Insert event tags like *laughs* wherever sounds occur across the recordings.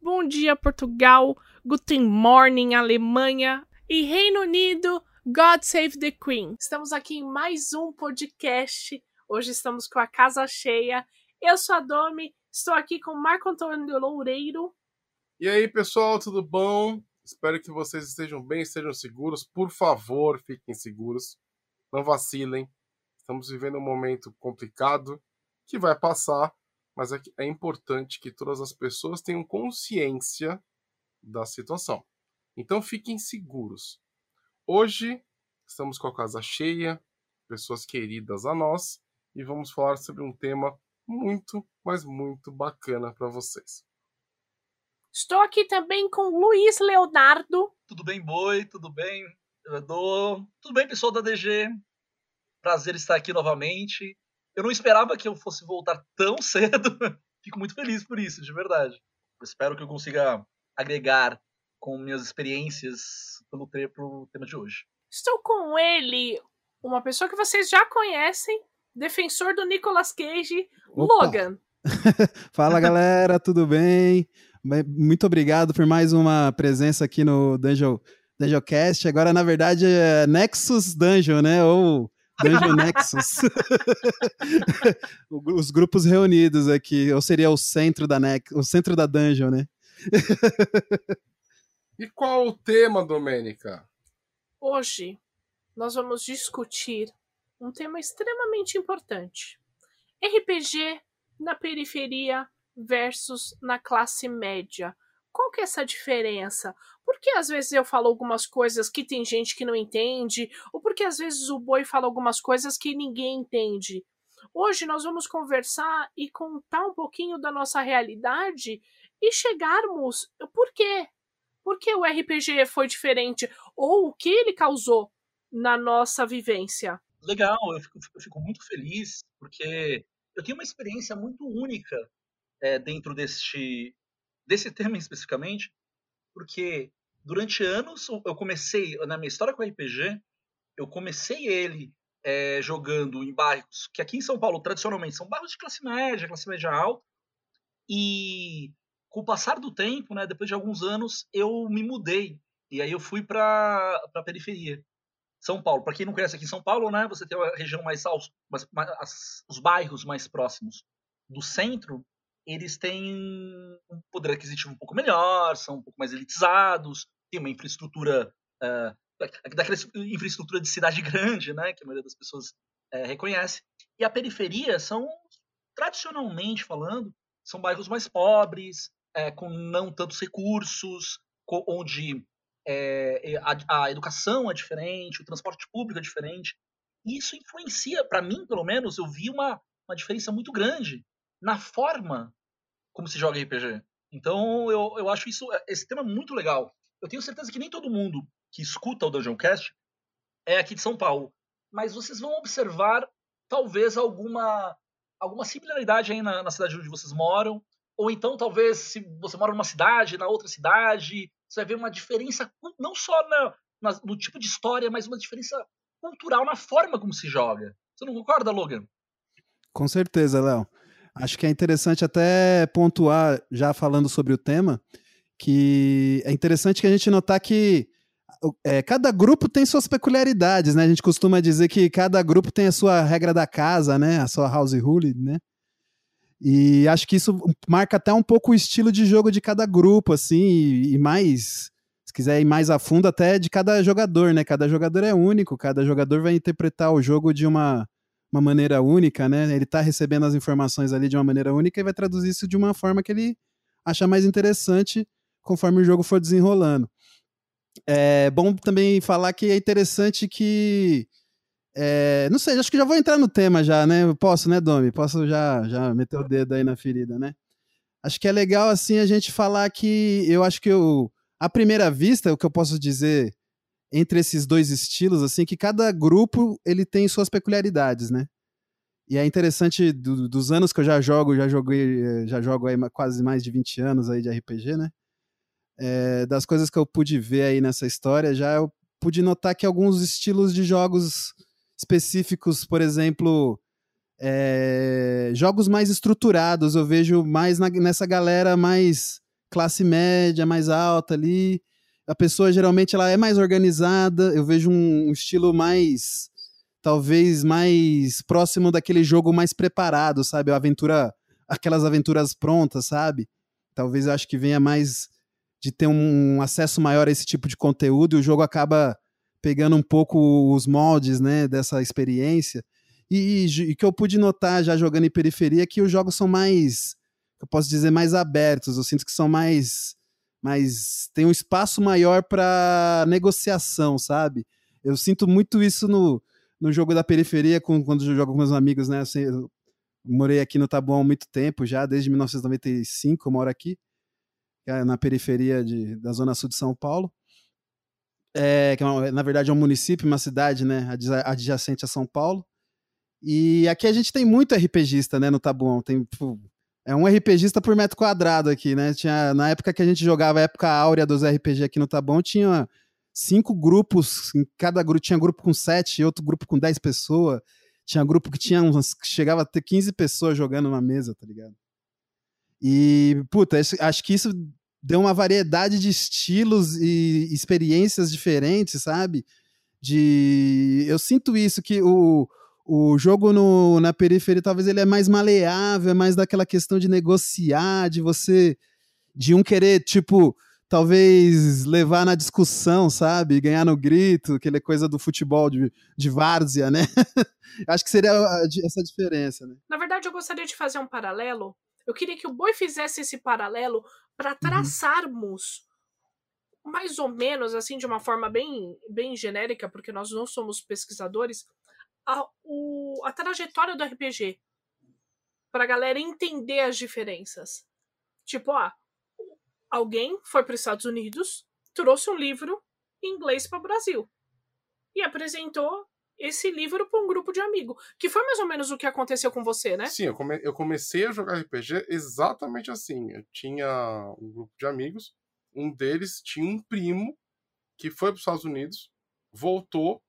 Bom dia, Portugal. Guten Morning, Alemanha. E Reino Unido, God Save the Queen. Estamos aqui em mais um podcast. Hoje estamos com a casa cheia. Eu sou a Domi, estou aqui com Marco Antônio Loureiro. E aí, pessoal, tudo bom? Espero que vocês estejam bem, estejam seguros. Por favor, fiquem seguros. Não vacilem. Estamos vivendo um momento complicado que vai passar mas é, é importante que todas as pessoas tenham consciência da situação. Então fiquem seguros. Hoje estamos com a casa cheia, pessoas queridas a nós, e vamos falar sobre um tema muito, mas muito bacana para vocês. Estou aqui também com Luiz Leonardo. Tudo bem, Boi? Tudo bem, Edu? Tudo bem, pessoal da DG? Prazer estar aqui novamente. Eu não esperava que eu fosse voltar tão *laughs* cedo. Fico muito feliz por isso, de verdade. Eu espero que eu consiga agregar com minhas experiências pelo, pro tema de hoje. Estou com ele, uma pessoa que vocês já conhecem, defensor do Nicolas Cage, Opa. Logan. *laughs* Fala galera, tudo bem? Muito obrigado por mais uma presença aqui no Dungeon, Dungeon Cast. Agora, na verdade, é Nexus Dungeon, né? Ou Dungeon Nexus. *laughs* Os grupos reunidos aqui, ou seria o centro da Nex, o centro da Dungeon, né? e qual o tema, Domênica? Hoje nós vamos discutir um tema extremamente importante. RPG na periferia versus na classe média. Qual que é essa diferença? Porque às vezes eu falo algumas coisas que tem gente que não entende, ou porque às vezes o boi fala algumas coisas que ninguém entende. Hoje nós vamos conversar e contar um pouquinho da nossa realidade e chegarmos. Por quê? Por que o RPG foi diferente? Ou o que ele causou na nossa vivência? Legal, eu fico, eu fico muito feliz, porque eu tenho uma experiência muito única é, dentro deste, desse tema especificamente, porque durante anos, eu comecei, na minha história com RPG, eu comecei ele é, jogando em bairros que aqui em São Paulo, tradicionalmente, são bairros de classe média, classe média alta, e com o passar do tempo, né, depois de alguns anos, eu me mudei, e aí eu fui para a periferia. São Paulo, para quem não conhece aqui em São Paulo, né, você tem a região mais, alta, os bairros mais próximos do centro, eles têm um poder aquisitivo um pouco melhor, são um pouco mais elitizados, tem uma infraestrutura uh, daquela infraestrutura de cidade *laughs* grande, né, que a maioria das pessoas uh, reconhece. E a periferia são, tradicionalmente falando, são bairros mais pobres, uh, com não tantos recursos, com, onde a, a, educação é diferente, o transporte público é diferente. E isso influencia, para mim, pelo menos, eu vi uma, uma diferença muito grande na forma como se joga RPG. Então, eu, eu acho isso, esse tema muito legal eu tenho certeza que nem todo mundo que escuta o Dungeon Cast é aqui de São Paulo. Mas vocês vão observar, talvez, alguma, alguma similaridade aí na, na cidade onde vocês moram. Ou então, talvez, se você mora numa cidade, na outra cidade, você vai ver uma diferença, não só na, na, no tipo de história, mas uma diferença cultural na forma como se joga. Você não concorda, Logan? Com certeza, Léo. Acho que é interessante até pontuar, já falando sobre o tema, que é interessante que a gente notar que é, cada grupo tem suas peculiaridades, né? A gente costuma dizer que cada grupo tem a sua regra da casa, né? A sua house rule, né? E acho que isso marca até um pouco o estilo de jogo de cada grupo, assim, e, e mais, se quiser ir mais a fundo, até de cada jogador, né? Cada jogador é único, cada jogador vai interpretar o jogo de uma, uma maneira única, né? Ele tá recebendo as informações ali de uma maneira única e vai traduzir isso de uma forma que ele acha mais interessante conforme o jogo for desenrolando. É bom também falar que é interessante que. É, não sei, acho que já vou entrar no tema já, né? posso, né, Domi? Posso já, já meter o dedo aí na ferida, né? acho que é legal assim a gente falar que eu acho que eu, à primeira vista, o que eu posso dizer entre esses dois estilos, assim, que cada grupo ele tem suas peculiaridades, né? E é interessante do, dos anos que eu já jogo, já joguei, já jogo aí quase mais de 20 anos aí de RPG, né? É, das coisas que eu pude ver aí nessa história, já eu pude notar que alguns estilos de jogos específicos, por exemplo, é, jogos mais estruturados, eu vejo mais na, nessa galera mais classe média, mais alta ali. A pessoa geralmente ela é mais organizada, eu vejo um, um estilo mais talvez mais próximo daquele jogo mais preparado, sabe? A aventura, aquelas aventuras prontas, sabe? Talvez eu acho que venha mais de ter um acesso maior a esse tipo de conteúdo e o jogo acaba pegando um pouco os moldes, né, dessa experiência. E, e, que eu pude notar já jogando em periferia é que os jogos são mais, eu posso dizer, mais abertos. Eu sinto que são mais, mais tem um espaço maior para negociação, sabe? Eu sinto muito isso no, no jogo da periferia, com, quando eu jogo com meus amigos, né? Assim, eu morei aqui no Taboão há muito tempo já, desde 1995 eu moro aqui, é na periferia de, da zona sul de São Paulo. É, que é na verdade é um município, uma cidade, né, adjacente a São Paulo. E aqui a gente tem muito RPGista, né, no Tabuão. Tem, tipo, é um RPGista por metro quadrado aqui, né? Tinha, na época que a gente jogava, a época áurea dos RPG aqui no Tabuão, tinha cinco grupos, em cada grupo tinha grupo com sete, outro grupo com dez pessoas. Tinha grupo que tinha uns, que chegava a ter 15 pessoas jogando na mesa, tá ligado? E, puta, acho que isso deu uma variedade de estilos e experiências diferentes, sabe? De eu sinto isso que o, o jogo no, na periferia talvez ele é mais maleável, é mais daquela questão de negociar, de você de um querer tipo talvez levar na discussão, sabe? Ganhar no grito, aquela coisa do futebol de, de várzea, né? *laughs* Acho que seria essa diferença, né? Na verdade, eu gostaria de fazer um paralelo eu queria que o Boi fizesse esse paralelo para uhum. traçarmos uhum. mais ou menos, assim, de uma forma bem, bem genérica, porque nós não somos pesquisadores, a, o, a trajetória do RPG. Pra galera entender as diferenças. Tipo, ah, alguém foi para os Estados Unidos, trouxe um livro em inglês para o Brasil e apresentou esse livro para um grupo de amigos. Que foi mais ou menos o que aconteceu com você, né? Sim, eu, come eu comecei a jogar RPG exatamente assim. Eu tinha um grupo de amigos, um deles tinha um primo que foi para os Estados Unidos, voltou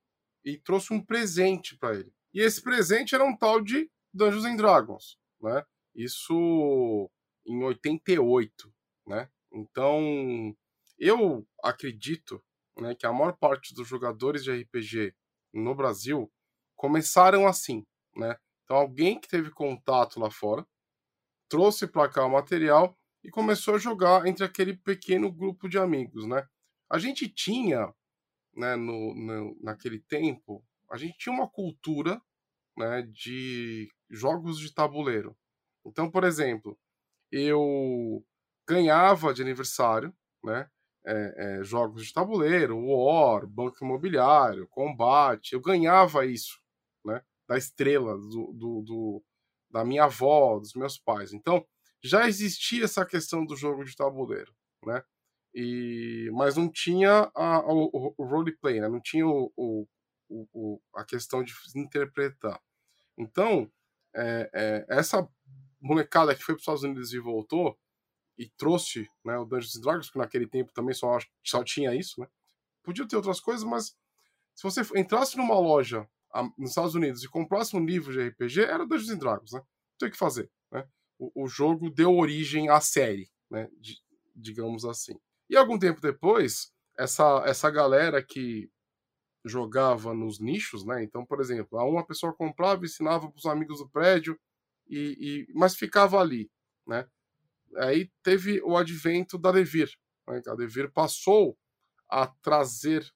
e trouxe um presente para ele. E esse presente era um tal de Dungeons and Dragons, né? Isso em 88, né? Então, eu acredito né, que a maior parte dos jogadores de RPG no Brasil começaram assim, né? Então alguém que teve contato lá fora trouxe para cá o material e começou a jogar entre aquele pequeno grupo de amigos, né? A gente tinha, né, no, no naquele tempo, a gente tinha uma cultura, né, de jogos de tabuleiro. Então, por exemplo, eu ganhava de aniversário, né, é, é, jogos de tabuleiro, War, Banco Imobiliário, Combate. Eu ganhava isso, né? Da estrela, do, do, do, da minha avó, dos meus pais. Então, já existia essa questão do jogo de tabuleiro, né? E, mas não tinha a, o, o roleplay, né? Não tinha o, o, o, a questão de interpretar. Então, é, é, essa molecada que foi para os Estados Unidos e voltou, e trouxe né, o Dungeons Dragons, que naquele tempo também só, só tinha isso, né? Podia ter outras coisas, mas se você entrasse numa loja nos Estados Unidos e comprasse um livro de RPG, era Dungeons Dragons, né? Não tem o que fazer, né? O, o jogo deu origem à série, né? De, digamos assim. E algum tempo depois, essa, essa galera que jogava nos nichos, né? Então, por exemplo, uma pessoa comprava, ensinava para os amigos do prédio, e, e, mas ficava ali, né? Aí teve o advento da Devir. Né? A Devir passou a trazer.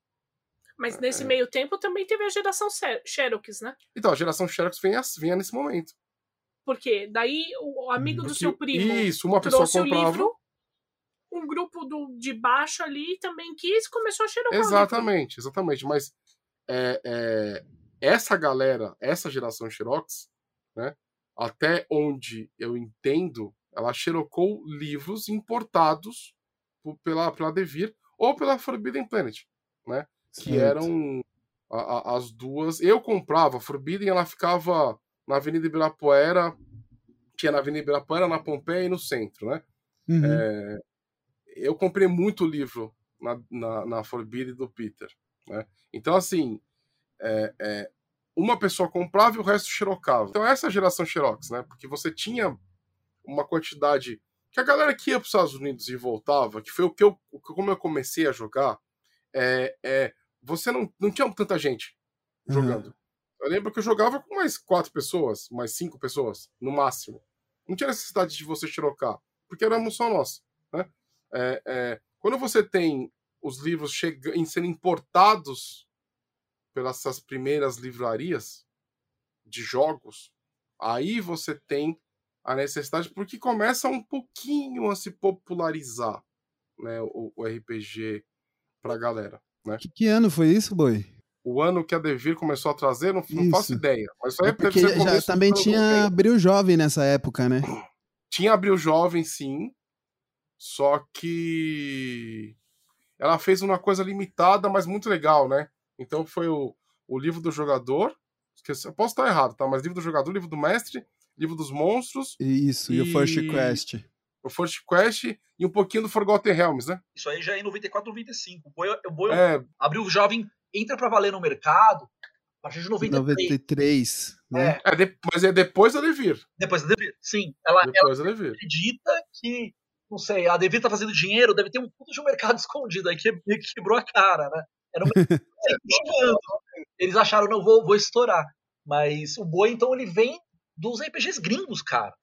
Mas nesse é... meio tempo também teve a geração Xerox, né? Então, a geração Xerox vinha, vinha nesse momento. Porque daí o amigo do seu primo Isso, uma pessoa comprava. Livro, um grupo do, de baixo ali também quis e começou a xerocar. Exatamente, exatamente. Mas é, é, essa galera, essa geração Xerox, né, até onde eu entendo ela xerocou livros importados pela, pela Devir ou pela Forbidden Planet, né? Certo. Que eram a, a, as duas. Eu comprava, a Forbidden ela ficava na Avenida Ibirapuera, que é na Avenida Ibirapuera, na Pompeia e no centro, né? Uhum. É, eu comprei muito livro na, na, na Forbidden do Peter, né? Então, assim, é, é, uma pessoa comprava e o resto xerocava. Então, essa é a geração Xerox, né? Porque você tinha uma quantidade que a galera que ia para os Estados Unidos e voltava, que foi o que eu, como eu comecei a jogar, é, é você não, não tinha tanta gente uhum. jogando. Uhum. Eu lembro que eu jogava com mais quatro pessoas, mais cinco pessoas, no máximo. Não tinha necessidade de você xerocar, porque éramos só nós. Né? É, é, quando você tem os livros chegando, sendo importados pelas primeiras livrarias de jogos, aí você tem a necessidade, porque começa um pouquinho a se popularizar né, o, o RPG pra galera. Né? Que, que ano foi isso, Boi? O ano que a Devir começou a trazer, não, não faço ideia. Mas é porque já, também tinha Abril Jovem nessa época, né? Tinha Abril Jovem, sim. Só que ela fez uma coisa limitada, mas muito legal, né? Então foi o, o livro do jogador. Eu posso estar errado, tá? Mas livro do jogador, livro do mestre, livro dos monstros. Isso, e, e o First Quest. O First Quest e um pouquinho do Forgotten Realms, né? Isso aí já é em 94, 95. O Boi, o Boi é... abriu o jovem, entra para valer no mercado a partir de 93. 93 né? É. é de, mas é depois da Devir. Depois da Devir, sim. Ela, depois ela acredita que, não sei, a Devir tá fazendo dinheiro, deve ter um puto de um mercado *laughs* escondido aí que, que quebrou a cara, né? Era uma... *laughs* Eles acharam, não, vou, vou estourar. Mas o Boi, então, ele vem dos RPGs gringos, cara.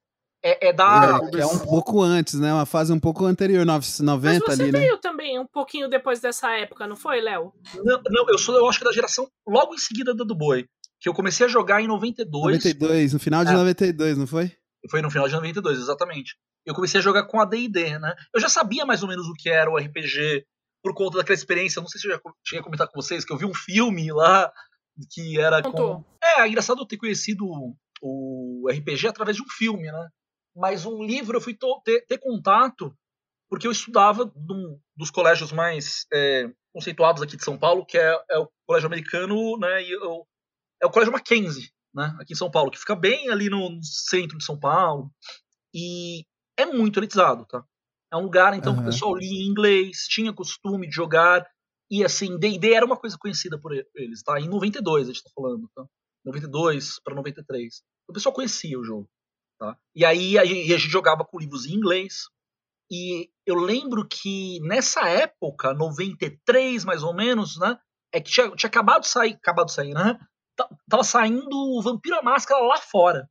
É, é da. É, é, um pouco antes, né? Uma fase um pouco anterior, 90 Mas você ali, né? veio também um pouquinho depois dessa época, não foi, Léo? Não, não, eu sou, eu acho que da geração logo em seguida da do Boi. Que eu comecei a jogar em 92. 92, no final de é. 92, não foi? Foi no final de 92, exatamente. Eu comecei a jogar com a D&D, né? Eu já sabia mais ou menos o que era o RPG por conta daquela experiência. Não sei se eu já cheguei a comentar com vocês, que eu vi um filme lá que era com. É, é engraçado eu ter conhecido o RPG através de um filme, né? Mas um livro eu fui ter, ter contato porque eu estudava num dos colégios mais é, conceituados aqui de São Paulo, que é, é o colégio americano, né? E eu, é o colégio Mackenzie, né? Aqui em São Paulo, que fica bem ali no centro de São Paulo e é muito elitizado, tá? É um lugar então uhum. que o pessoal lia em inglês, tinha costume de jogar e assim, D&D era uma coisa conhecida por eles, tá? Em 92 a gente tá falando, tá? 92 para 93. O pessoal conhecia o jogo. Tá? E aí a gente, a gente jogava com livros em inglês. E eu lembro que nessa época, 93 mais ou menos, né? É que tinha, tinha acabado de sair, acabado de sair, né? Tava saindo o Vampiro a Máscara lá fora?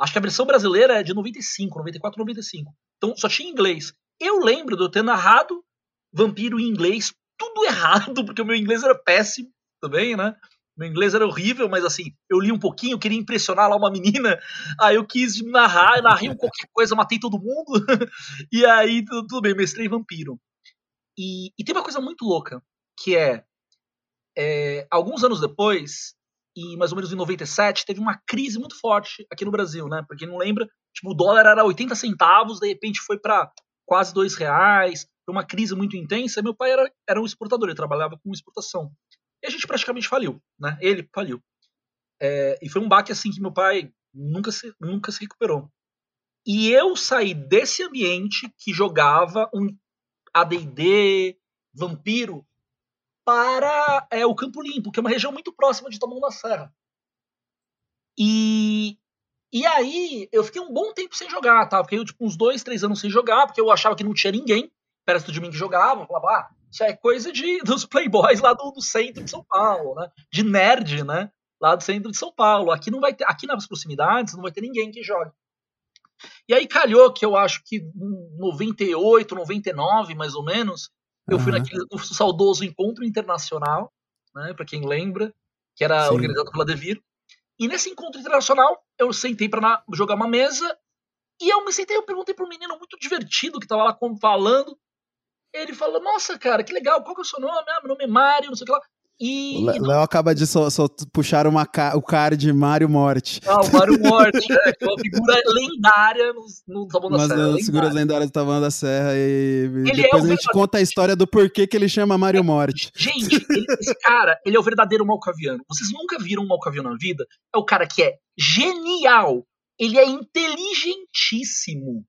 Acho que a versão brasileira é de 95, 94, 95. Então só tinha inglês. Eu lembro de eu ter narrado Vampiro em inglês, tudo *laughs* errado, porque o meu inglês era péssimo também, né? Meu inglês era horrível, mas assim, eu li um pouquinho, queria impressionar lá uma menina, *laughs* aí eu quis narrar, narrei qualquer coisa, matei todo mundo, *laughs* e aí tudo bem, mestrei vampiro. E, e tem uma coisa muito louca, que é, é, alguns anos depois, e mais ou menos em 97, teve uma crise muito forte aqui no Brasil, né? Porque não lembra, tipo, o dólar era 80 centavos, de repente foi para quase dois reais, foi uma crise muito intensa. Meu pai era, era um exportador, ele trabalhava com exportação. E a gente praticamente faliu, né? Ele faliu. É, e foi um baque assim que meu pai nunca se, nunca se recuperou. E eu saí desse ambiente que jogava um AD&D, Vampiro, para é, o Campo Limpo, que é uma região muito próxima de Taboão da Serra. E, e aí eu fiquei um bom tempo sem jogar, tá? Fiquei tipo, uns dois, três anos sem jogar, porque eu achava que não tinha ninguém perto de mim que jogava. Falava, ah, isso é coisa de, *laughs* dos playboys lá do, do, centro de São Paulo, né? De nerd, né? Lá do centro de São Paulo. Aqui não vai ter, aqui nas proximidades não vai ter ninguém que jogue. E aí calhou que eu acho que em 98, 99, mais ou menos, eu uhum. fui naquele no saudoso encontro internacional, né? Para quem lembra, que era Sim. organizado pela Devir. E nesse encontro internacional, eu sentei para jogar uma mesa e eu me sentei, eu perguntei para um menino muito divertido que estava lá falando ele fala, nossa, cara, que legal, qual que é o seu nome? Ah, meu nome é Mário, não sei o que lá. E. O Léo acaba de só, só puxar uma, ca- o card de Mario Morte. Ah, o Mario *laughs* Morte? Que é uma figura lendária no, no Taboão da Serra. as lendária. figuras lendárias do Taboão da Serra e Ele depois é a gente verdadeiro- conta a história do porquê que ele chama Mario Morte. Gente, ele- esse cara, ele é o verdadeiro malcaviano. Vocês nunca viram um malcaviano na vida? É o cara que é genial. Ele é inteligentíssimo.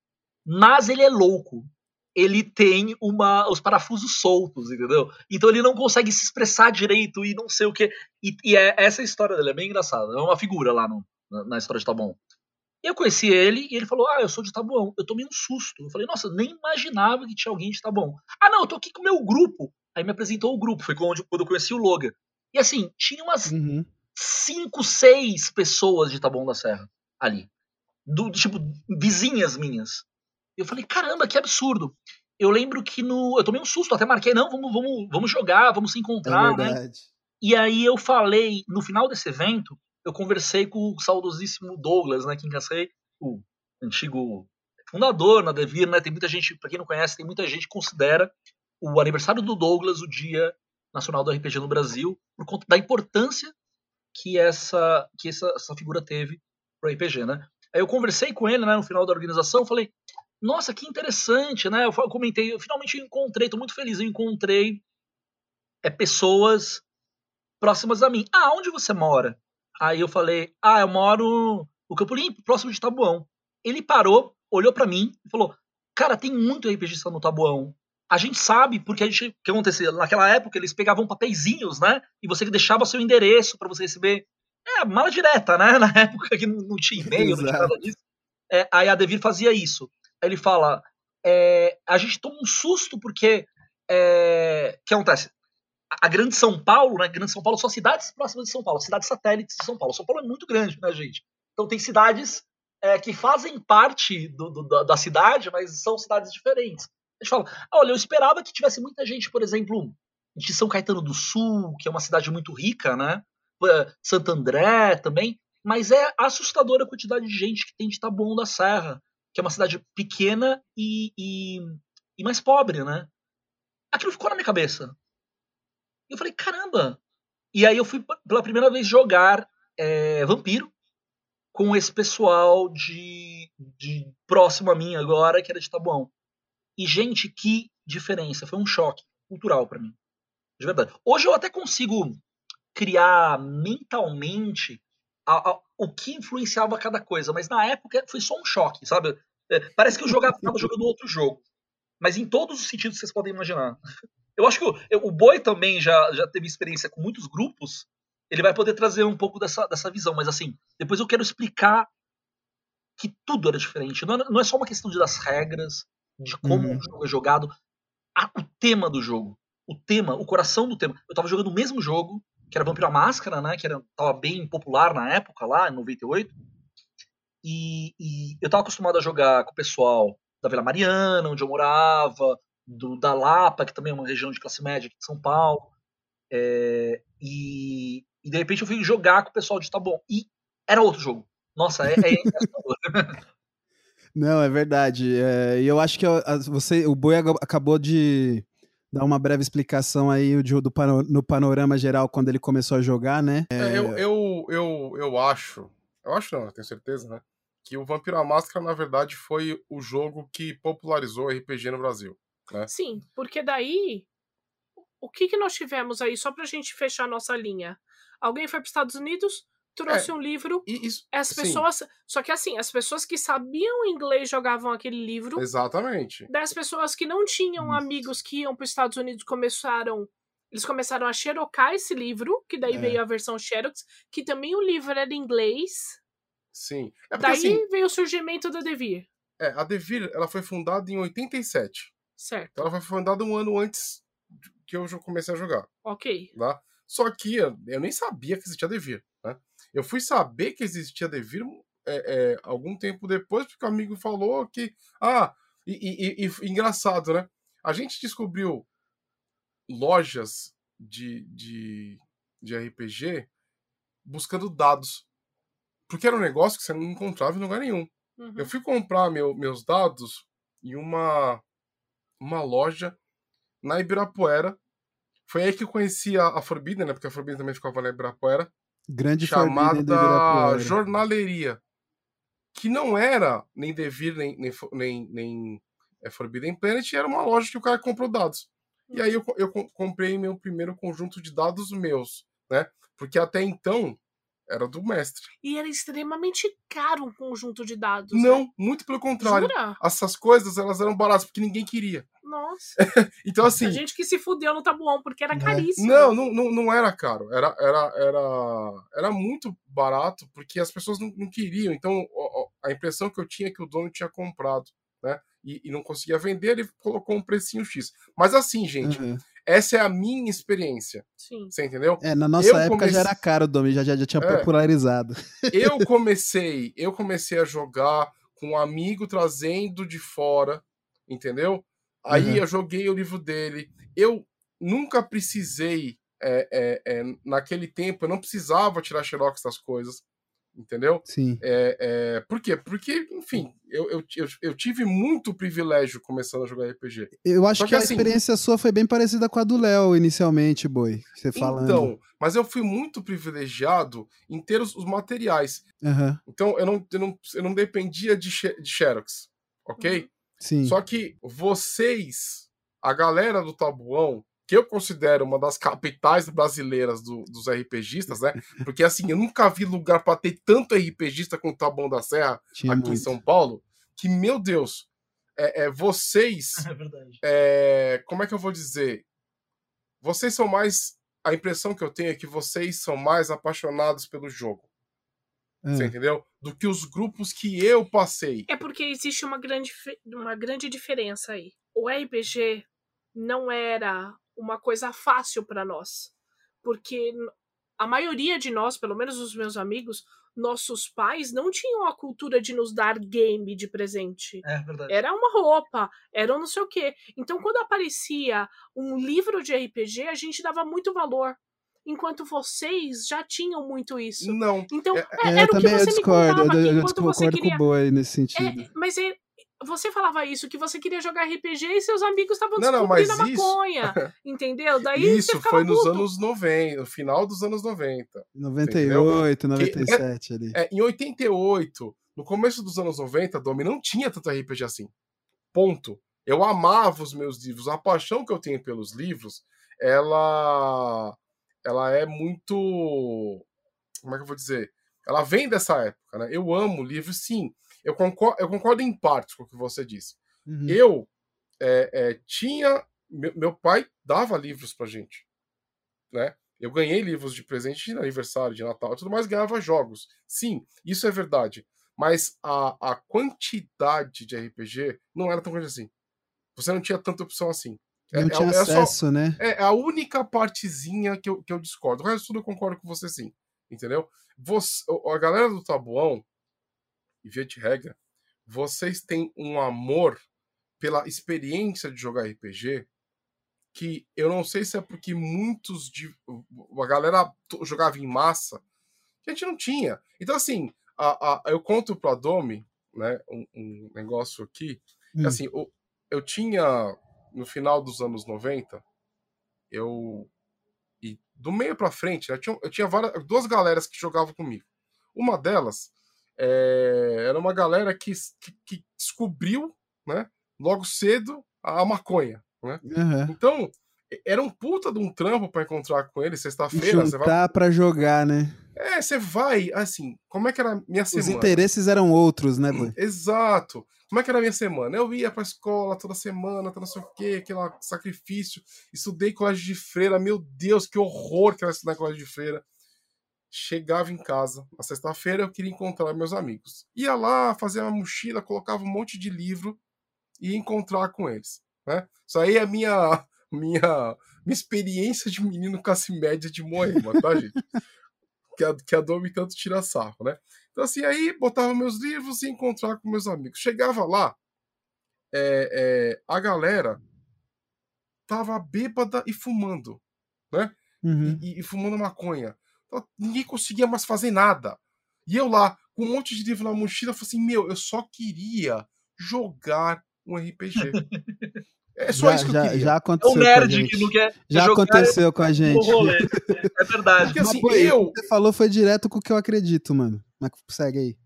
Mas ele é louco. Ele tem uma, os parafusos soltos, entendeu? Então ele não consegue se expressar direito e não sei o que. E, e é, essa história dele é bem engraçada. É uma figura lá no- na, na história de Taboão. E eu conheci ele e ele falou: Ah, eu sou de Taboão. Eu tomei um susto. Eu falei: Nossa, nem imaginava que tinha alguém de Taboão. Ah, não, eu tô aqui com o meu grupo. Aí me apresentou o grupo. Foi quando, quando eu conheci o Logan. E assim, tinha umas Uhum. cinco, seis pessoas de Taboão da Serra ali. Do, tipo, vizinhas minhas. Eu falei, caramba, que absurdo. Eu lembro que no. Eu tomei um susto, até marquei, não, vamos, vamos, vamos jogar, vamos se É encontrar, né? verdade. E aí eu falei, no final desse evento, eu conversei com o saudosíssimo Douglas, né, Kim Cassei, o antigo fundador na Devir, né? Tem muita gente, pra quem não conhece, tem muita gente que considera o aniversário do Douglas o Dia Nacional do RPG no Brasil, por conta da importância que essa que essa, essa figura teve pro RPG, né? Aí eu conversei com ele, né, no final da organização, falei: "Nossa, que interessante, né? Eu comentei, eu finalmente encontrei, tô muito feliz, eu encontrei é pessoas próximas a mim. Ah, onde você mora? Aí eu falei: "Ah, eu moro no Campo Limpo, próximo de Tabuão". Ele parou, olhou pra mim e falou: "Cara, tem muito RPGista no Tabuão. A gente sabe porque a gente, o que acontecia naquela época, eles pegavam papeizinhos, né? E você deixava seu endereço pra você receber é, mala direta, né? *laughs* Na época que não, não tinha e-mail, não tinha nada disso. É, aí a Devir fazia isso. Ele fala: é, a gente toma um susto porque é, que acontece? A, Grande São Paulo, né? Grande São Paulo são cidades próximas de São Paulo, cidades satélites de São Paulo. São Paulo é muito grande, né, gente? Então tem cidades é, que fazem parte do- do- da, da cidade, mas são cidades diferentes. A gente fala, "Ah, olha, eu esperava que tivesse muita gente, por exemplo, de São Caetano do Sul, que é uma cidade muito rica, né? Santo André também, mas é assustadora a quantidade de gente que tem de Taboão da Serra, que é uma cidade pequena e, e, e mais pobre, né? Aquilo ficou na minha cabeça. E eu falei, caramba! E aí eu fui pela primeira vez jogar eh, Vampiro com esse pessoal de, de próximo a mim agora, que era de Taboão. E, gente, que diferença. Foi um choque cultural pra mim. De verdade. Hoje eu até consigo criar mentalmente a- a- o que influenciava cada coisa, mas na época foi só um choque, sabe? É, parece que eu jogava, tava *laughs* jogando outro jogo. Mas em todos os sentidos que vocês podem imaginar. Eu acho que o, o Boi também já, já teve experiência com muitos grupos. Ele vai poder trazer um pouco dessa, dessa visão. Mas assim, depois eu quero explicar que tudo era diferente. Não, é- não é só uma questão de das regras, de como Uhum. o jogo é jogado. a- o tema do jogo. O tema, o coração do tema. Eu tava jogando o mesmo jogo, que era Vampiro à Máscara, né? Que era, tava bem popular na época, lá em 98. E, e eu tava acostumado a jogar com o pessoal da Vila Mariana, onde eu morava, do, da Lapa, que também é uma região de classe média aqui de São Paulo. É, e, e de repente eu fui jogar com o pessoal de Taboão. E era outro jogo. Nossa, é, é. *laughs* Não, é verdade. É, E eu acho que você, o Boi acabou de dar uma breve explicação aí de- do, pano- no panorama geral quando ele começou a jogar, né? É, eu, eu, eu, eu acho. Eu acho não, eu tenho certeza, né? Que o Vampiro à Máscara, na verdade, foi o jogo que popularizou o RPG no Brasil. Sim, porque daí. O que, que nós tivemos aí, só pra gente fechar a nossa linha? Alguém foi para os Estados Unidos, trouxe um livro, E isso. as sim, pessoas. Só que assim, as pessoas que sabiam inglês jogavam aquele livro. Exatamente. Das pessoas que não tinham Isso. amigos que iam para os Estados Unidos começaram. Eles começaram a xerocar esse livro, que daí É. veio a versão Xerox, que também o livro era em inglês. Sim. É porque daí assim, veio o surgimento da Devir, é, a Devir ela foi fundada em 87. certo? Então ela foi fundada um ano antes que eu comecei a jogar. Ok. Tá? Só que eu, eu nem sabia que existia Devir. Eu fui saber que existia Devir é, é, algum tempo depois, porque o amigo falou que. Ah, e, e- e- e engraçado, né? A gente descobriu lojas de, de, de RPG buscando dados. Porque era um negócio que você não encontrava em lugar nenhum. Uhum. Eu fui comprar meu- meus dados em uma, uma loja na Ibirapuera. Foi aí que eu conheci a, a Forbidden, né? Porque a Forbidden também ficava na Ibirapuera. Grande chamada. Jornaleria. Que não era nem Devir, nem, nem, nem, nem é, Forbidden Planet, era uma loja que o cara comprou dados. E aí eu, co- eu co- comprei meu primeiro conjunto de dados meus, né? Porque até então era do mestre. E era extremamente caro um conjunto de dados. né? Não, muito pelo contrário. Jura? Essas coisas elas eram baratas porque ninguém queria. Nossa. *laughs* Então assim, A gente que se fudeu no tabuão, porque era É. caríssimo. Não, não, não, não era caro. Era, era, era, era muito barato porque as pessoas não, não queriam. Então, a impressão que eu tinha é que o dono tinha comprado, né? E, e não conseguia vender, ele colocou um precinho X. Mas assim, gente, Uhum. Essa é a minha experiência. Sim. Você entendeu? É, na nossa Eu época comecei- já era caro o Domi, já, já, já tinha É. popularizado. *laughs* Eu comecei, eu comecei a jogar com um amigo trazendo de fora, entendeu? Aí Uhum. eu joguei o livro dele. Eu nunca precisei, é, é, é, naquele tempo, eu não precisava tirar xerox das coisas, entendeu? Sim. É, é, por quê? Porque, enfim, eu, eu, eu, tive muito privilégio começando a jogar RPG. Eu acho que, que a assim- experiência sua foi bem parecida com a do Léo inicialmente, Boi. Você falando. Então, mas eu fui muito privilegiado em ter os, os materiais. Aham, Então, eu não, eu não, eu não dependia de, de xerox, ok? sim. Só que vocês, a galera do Tabuão, que eu considero uma das capitais brasileiras do- dos RPGistas, né? *laughs* Porque assim, eu nunca vi lugar para ter tanto RPGista com o Tabuão da Serra Tinha aqui em muito. São Paulo, que, meu Deus, é, é, vocês, *laughs* É verdade. é, como é que eu vou dizer? Vocês são mais. A impressão que eu tenho é que vocês são mais apaixonados pelo jogo. Você É. entendeu? Do que os grupos que eu passei. É porque existe uma grande, uma grande diferença aí. O RPG não era uma coisa fácil para nós. Porque a maioria de nós, pelo menos os meus amigos, nossos pais não tinham a cultura de nos dar game de presente. É verdade. Era uma roupa, era um não sei o quê. Então, quando aparecia um livro de RPG, a gente dava muito valor. Enquanto vocês já tinham muito isso. Não. Então, É, é- É, era eu o que também eu você me discordo. contava, Eu, eu enquanto você concordo queria... com o Boi nesse sentido. É, mas é, você falava isso, que você queria jogar RPG e seus amigos estavam Não, não, descobrindo mas a isso- maconha. *laughs* Entendeu? Daí você Isso foi nos puto. anos 90, no final dos anos 90. 98, 97 ali. É, em 88, no começo dos anos 90, Domi, não tinha tanto RPG assim. Ponto. Eu amava os meus livros. A paixão que eu tenho pelos livros, ela ela é muito como é que eu vou dizer? Ela vem dessa época, né? Eu amo livros, sim. Eu concordo, eu concordo em parte com o que você disse. Uhum. Eu é, é, tinha. Meu, meu pai dava livros pra gente. Né? Eu ganhei livros de presente de aniversário, de Natal e tudo mais, ganhava jogos. Sim, isso é verdade. Mas a, a quantidade de RPG não era tão grande assim. Você não tinha tanta opção assim. É- Não é- tinha é só- acesso, né? é a única partezinha que eu, que eu discordo. O resto tudo eu concordo com você sim. Entendeu? Você, a galera do Tabuão, e via de regra, vocês têm um amor pela experiência de jogar RPG que eu não sei se é porque muitos de. A galera jogava em massa que a gente não tinha. Então, assim, a, a- eu conto pro Adomi, né, um, um negócio aqui. Hum. Assim, o- eu tinha, no final dos anos 90, eu. E do meio pra frente, né, eu tinha, eu tinha várias, duas galeras que jogavam comigo. Uma delas é, era uma galera que, que, que descobriu, né, logo cedo, a maconha. Né? Aham. Então, era um puta de um trampo pra encontrar com ele sexta-feira. Você vai Juntar pra jogar, né? é, você vai, assim, como é que era a minha Os semana? interesses eram outros, né, Boi? Exato. Como é que era a minha semana? Eu ia pra escola toda semana, não sei o quê, aquele sacrifício. Estudei colégio de freira, meu Deus, que horror que era estudar colégio de freira. Chegava em casa, na sexta-feira eu queria encontrar meus amigos. Ia lá, fazia uma mochila, colocava um monte de livro e ia encontrar com eles. Né? Isso aí é a minha, *laughs* minha, minha experiência de menino classe média de Moema, tá, gente? *laughs* que a, que a Domi tanto tira sarro, né? Então, assim, aí botava meus livros e ia encontrar com meus amigos. Chegava lá, é, é, a galera tava bêbada e fumando, né? Uhum. E, e fumando maconha. Então, ninguém conseguia mais fazer nada. E eu lá, com um monte de livro na mochila, falei assim: meu, eu só queria jogar um RPG. *laughs* É só já, isso que eu queria. já É aconteceu o com a nerd gente. que não quer Já jogar aconteceu com a *laughs* o gente. rolê. É verdade. Porque Mas, assim, pô, eu. o que você falou foi direto com o que eu acredito, mano. Mas segue aí.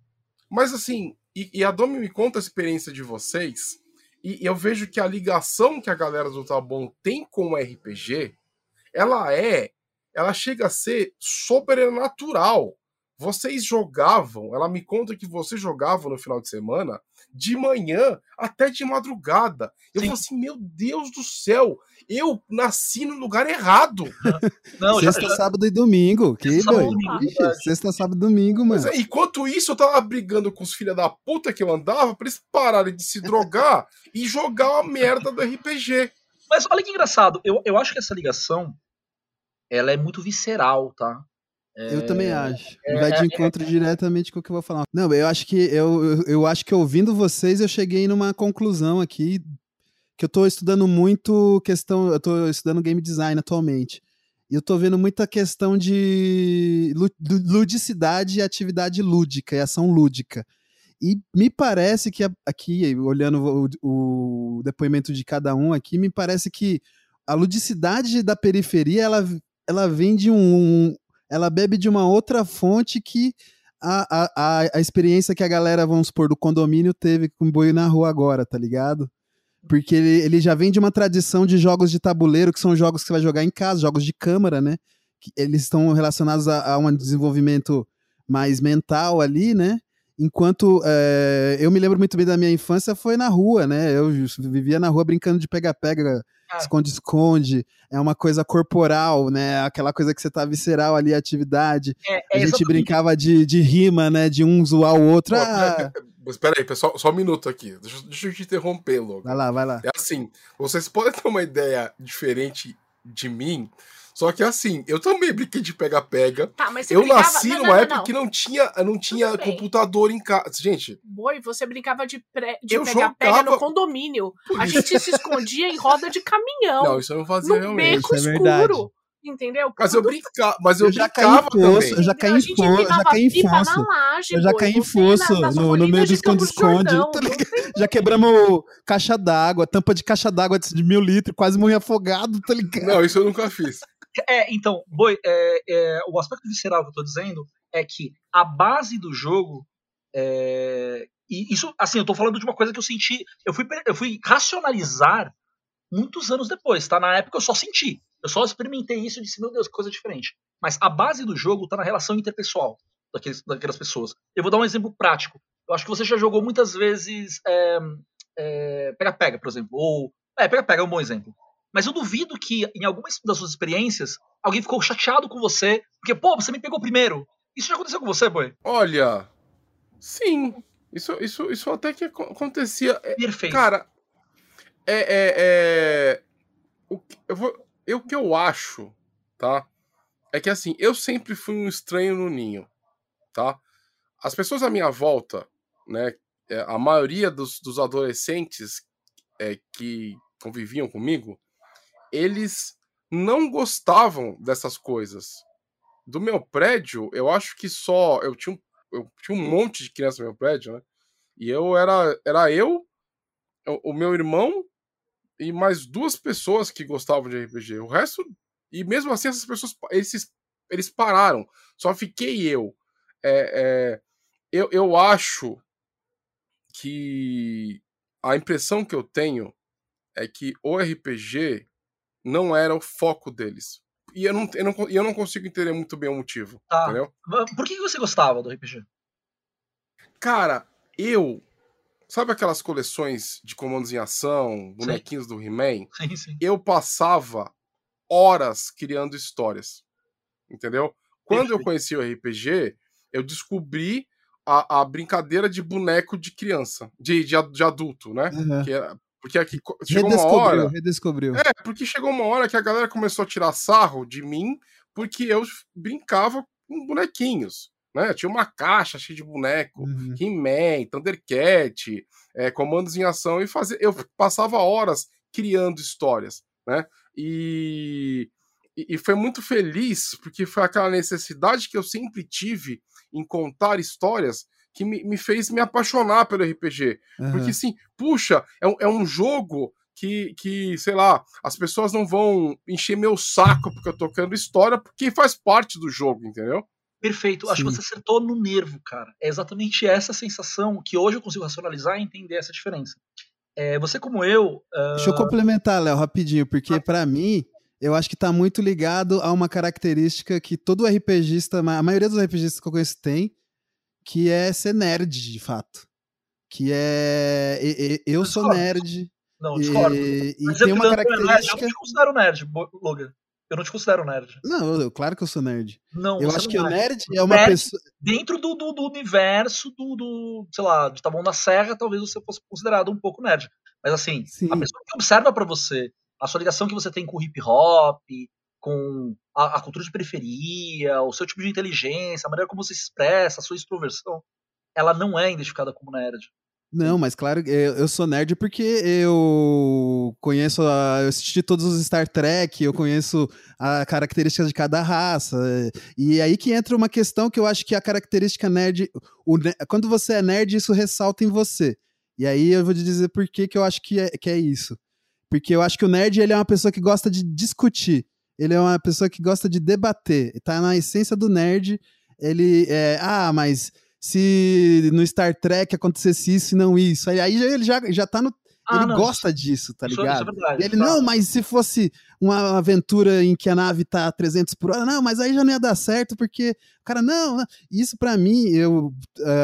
Mas assim, e, e a Domi me conta a experiência de vocês, e, e eu vejo que a ligação que a galera do Tá Bom tem com o RPG, ela é. Ela chega a ser sobrenatural. Vocês jogavam, ela me conta que vocês jogavam no final de semana, de manhã até de madrugada. Eu Sim. falo assim, meu Deus do céu, eu nasci no lugar errado. *laughs* Não, sexta, já, sábado e domingo. Que Sexta, doido. e domingo, sexta, sábado e domingo, mano. Mas, é, enquanto isso, eu tava brigando com os filha da puta que eu andava pra eles pararem de se drogar *laughs* e jogar a merda do RPG. Mas olha que engraçado, eu, eu acho que essa ligação ela é muito visceral, tá? Eu também acho. é, Vai de é, encontro diretamente com o que eu vou falar. Não, eu acho que eu, eu, eu acho que ouvindo vocês eu cheguei numa conclusão aqui que eu tô estudando muito questão, eu tô estudando game design atualmente. E eu tô vendo muita questão de lu- lu- ludicidade e atividade lúdica e ação lúdica. E me parece que aqui, olhando o, o depoimento de cada um aqui, me parece que a ludicidade da periferia, ela, ela vem de um, ela bebe de uma outra fonte que a, a, a, experiência que a galera, vamos supor, do condomínio teve com o boi na rua agora, tá ligado? Porque ele, ele já vem de uma tradição de jogos de tabuleiro, que são jogos que você vai jogar em casa, jogos de câmara, né? Que eles estão relacionados a, a um desenvolvimento mais mental ali, né? Enquanto eh, eu me lembro muito bem da minha infância, foi na rua, né? Eu vivia na rua brincando de pega-pega, Ah. esconde-esconde, é uma coisa corporal, né? Aquela coisa que você tá visceral ali, a atividade. É, é a gente exatamente- brincava de, de rima, né? De um zoar o outro. Pô, Ah, Mas peraí, pessoal, só um minuto aqui. Deixa, deixa eu te interromper, logo. vai lá, vai lá. É assim, vocês podem ter uma ideia diferente de mim, só que assim, eu também brinquei de pega-pega. Tá, mas você Eu brincava... nasci não, numa não, não, época não. que não tinha, não tinha computador em casa. Gente, Boi, você brincava de, pré... de pega-pega jogava- no condomínio. por A isso- gente se escondia em roda de caminhão. não, isso eu não fazia no realmente. beco Isso é verdade. escuro. Entendeu? Mas eu brincava, mas eu, Eu já caí em poço, também. eu já caí em fo- eu já caí em fosso. laje, Eu já caí em na- fosso no- no meio de do esconde-esconde, tá Já quebramos caixa d'água, tampa de caixa d'água de mil litros, quase morri afogado, tá ligado? Não, isso eu nunca fiz. É, então, Boi, é, é, o aspecto visceral que eu tô dizendo é que a base do jogo. é, e isso, assim, eu tô falando de uma coisa que eu senti. Eu fui, eu fui racionalizar muitos anos depois, tá? Na época eu só senti. Eu só experimentei isso e disse, meu Deus, coisa diferente. Mas a base do jogo tá na relação interpessoal daqueles, daquelas pessoas. Eu vou dar um exemplo prático. Eu acho que você já jogou muitas vezes é, é, pega-pega, por exemplo. Ou. É, pega-pega é um bom exemplo. Mas eu duvido que em algumas das suas experiências alguém ficou chateado com você, porque, pô, você me pegou primeiro. Isso já aconteceu com você, Boi? Olha, sim, isso, isso, isso até que acon- acontecia. É, Perfeito. Cara, é. é, é- o, que- eu vou, eu, o que eu acho, tá? É que assim, eu sempre fui um estranho no ninho, tá? As pessoas à minha volta, né? é, A maioria dos, dos adolescentes é, que conviviam comigo, eles não gostavam dessas coisas. Do meu prédio, eu acho que só. Eu tinha um, eu tinha um monte de criança no meu prédio, né? E eu era, era eu, o, o meu irmão e mais duas pessoas que gostavam de RPG. O resto. E mesmo assim, essas pessoas. Eles, eles pararam. Só fiquei eu. É, é, eu, eu acho que a impressão que eu tenho é que o RPG não era o foco deles. E eu não, eu não, e eu não consigo entender muito bem o motivo. Tá. Entendeu? Por que você gostava do RPG? Cara, eu. Sabe aquelas coleções de comandos em ação, bonequinhos do He-Man? Sim, sim. Eu passava horas criando histórias. Entendeu? Quando eu conheci o RPG, eu descobri a, a brincadeira de boneco de criança, de, de, de adulto, né? Uhum. Que era- porque aqui chegou uma hora. redescobriu. É, porque chegou uma hora que a galera começou a tirar sarro de mim porque eu brincava com bonequinhos. Né? Tinha uma caixa cheia de boneco. Uhum. He-Man, Thundercat, é, comandos em ação e fazer. Eu passava horas criando histórias, né? E, e foi muito feliz porque foi aquela necessidade que eu sempre tive em contar histórias que me, me fez me apaixonar pelo RPG. Uhum. Porque assim, puxa, é um, é um jogo que, que, sei lá, as pessoas não vão encher meu saco porque eu tô tocando história, porque faz parte do jogo, entendeu? Perfeito. Acho que você acertou no nervo, cara. É exatamente essa sensação que hoje eu consigo racionalizar e entender essa diferença. É, você como eu. Uh... Deixa eu complementar, Léo, rapidinho, porque ah. para mim, eu acho que tá muito ligado a uma característica que todo RPGista, a maioria dos RPGistas que eu conheço tem, que é ser nerd, de fato. Que é. Eu sou nerd. Não, discordo. E, e tem uma característica. Eu não te considero nerd, Logan. Eu não te considero nerd. Não, eu, claro que eu sou nerd. Não, eu acho que o nerd é uma nerd, pessoa. Dentro do, do, do, universo do, do, sei lá, de Taboão da Serra, talvez você fosse considerado um pouco nerd. Mas assim, Sim. a pessoa que observa para você a sua ligação que você tem com o hip hop, com a, a, cultura de periferia, o seu tipo de inteligência, a maneira como você se expressa, a sua extroversão, ela não é identificada como nerd. Não, mas claro, eu, eu sou nerd porque eu conheço, a, eu assisti todos os Star Trek, eu conheço a característica de cada raça. E aí que entra uma questão que eu acho que a característica nerd, o, quando você é nerd, isso ressalta em você. E aí eu vou te dizer por que, que eu acho que é, que é isso. Porque eu acho que o nerd ele é uma pessoa que gosta de discutir. Ele é uma pessoa que gosta de debater. Tá na essência do nerd. Ele é, ah, mas se no Star Trek acontecesse isso e não isso. Aí, ele já, já tá no. Ah, ele não, gosta isso, disso, tá ligado? Isso é verdade, e ele, tá. não, mas se fosse uma aventura em que a nave tá a 300 por hora, não, mas aí já não ia dar certo, porque, cara, não, não. isso para mim, eu,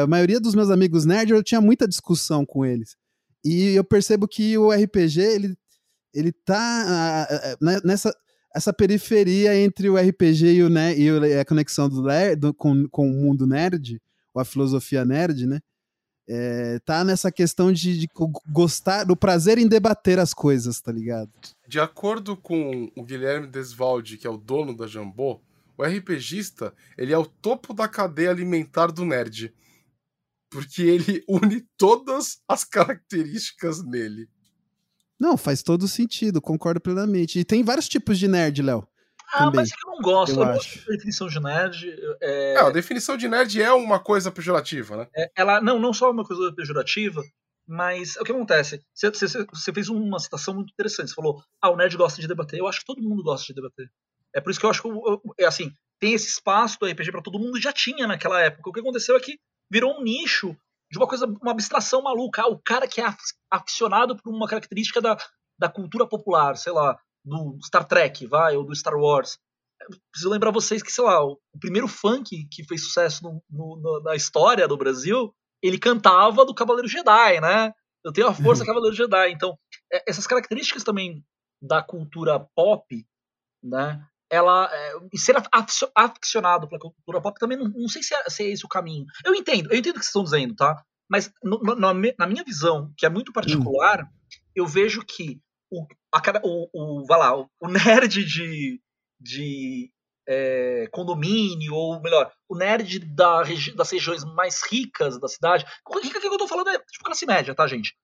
a maioria dos meus amigos nerds, eu tinha muita discussão com eles. E eu percebo que o RPG, ele, ele tá uh, nessa essa periferia entre o RPG e, o, né, e a conexão do, do, com, com o mundo nerd, ou a filosofia nerd, né? É, tá nessa questão de, de, gostar, do prazer em debater as coisas, tá ligado? De acordo com o Guilherme Desvalde, que é o dono da Jambô, o RPGista, ele é o topo da cadeia alimentar do nerd. Porque ele une todas as características nele. Não, faz todo sentido, concordo plenamente. E tem vários tipos de nerd, Léo. Ah, também, mas que eu não gosto. Eu, eu gosto da definição de nerd. É... é... a definição de nerd é uma coisa pejorativa, né? É, ela não, não só uma coisa pejorativa, mas o que acontece? Você, você, você, fez uma citação muito interessante. Você falou, ah, o nerd gosta de debater. Eu acho que todo mundo gosta de debater. É por isso que eu acho que, é assim, tem esse espaço do RPG para todo mundo, já tinha naquela época. O que aconteceu é que virou um nicho de uma coisa, uma abstração maluca. Ah, o cara que é aficionado por uma característica da, da cultura popular, sei lá, do Star Trek, vai, ou do Star Wars. preciso lembrar vocês que, sei lá, o primeiro funk que fez sucesso no, no, na história do Brasil, ele cantava do Cavaleiro Jedi, né? Eu tenho a força Cavaleiro Jedi. Então, é, essas características também da cultura pop, né? Ela é, e ser aficionado pela cultura pop também não, não sei se é, se é, esse o caminho. Eu entendo, eu entendo o que vocês estão dizendo, tá? Mas no, no, na minha visão, que é muito particular, eu vejo que o, a, o, o, vai lá, o nerd de, de é, condomínio, ou melhor, o nerd da regi das regiões mais ricas da cidade. Rica que eu tô falando é tipo classe média, tá, gente?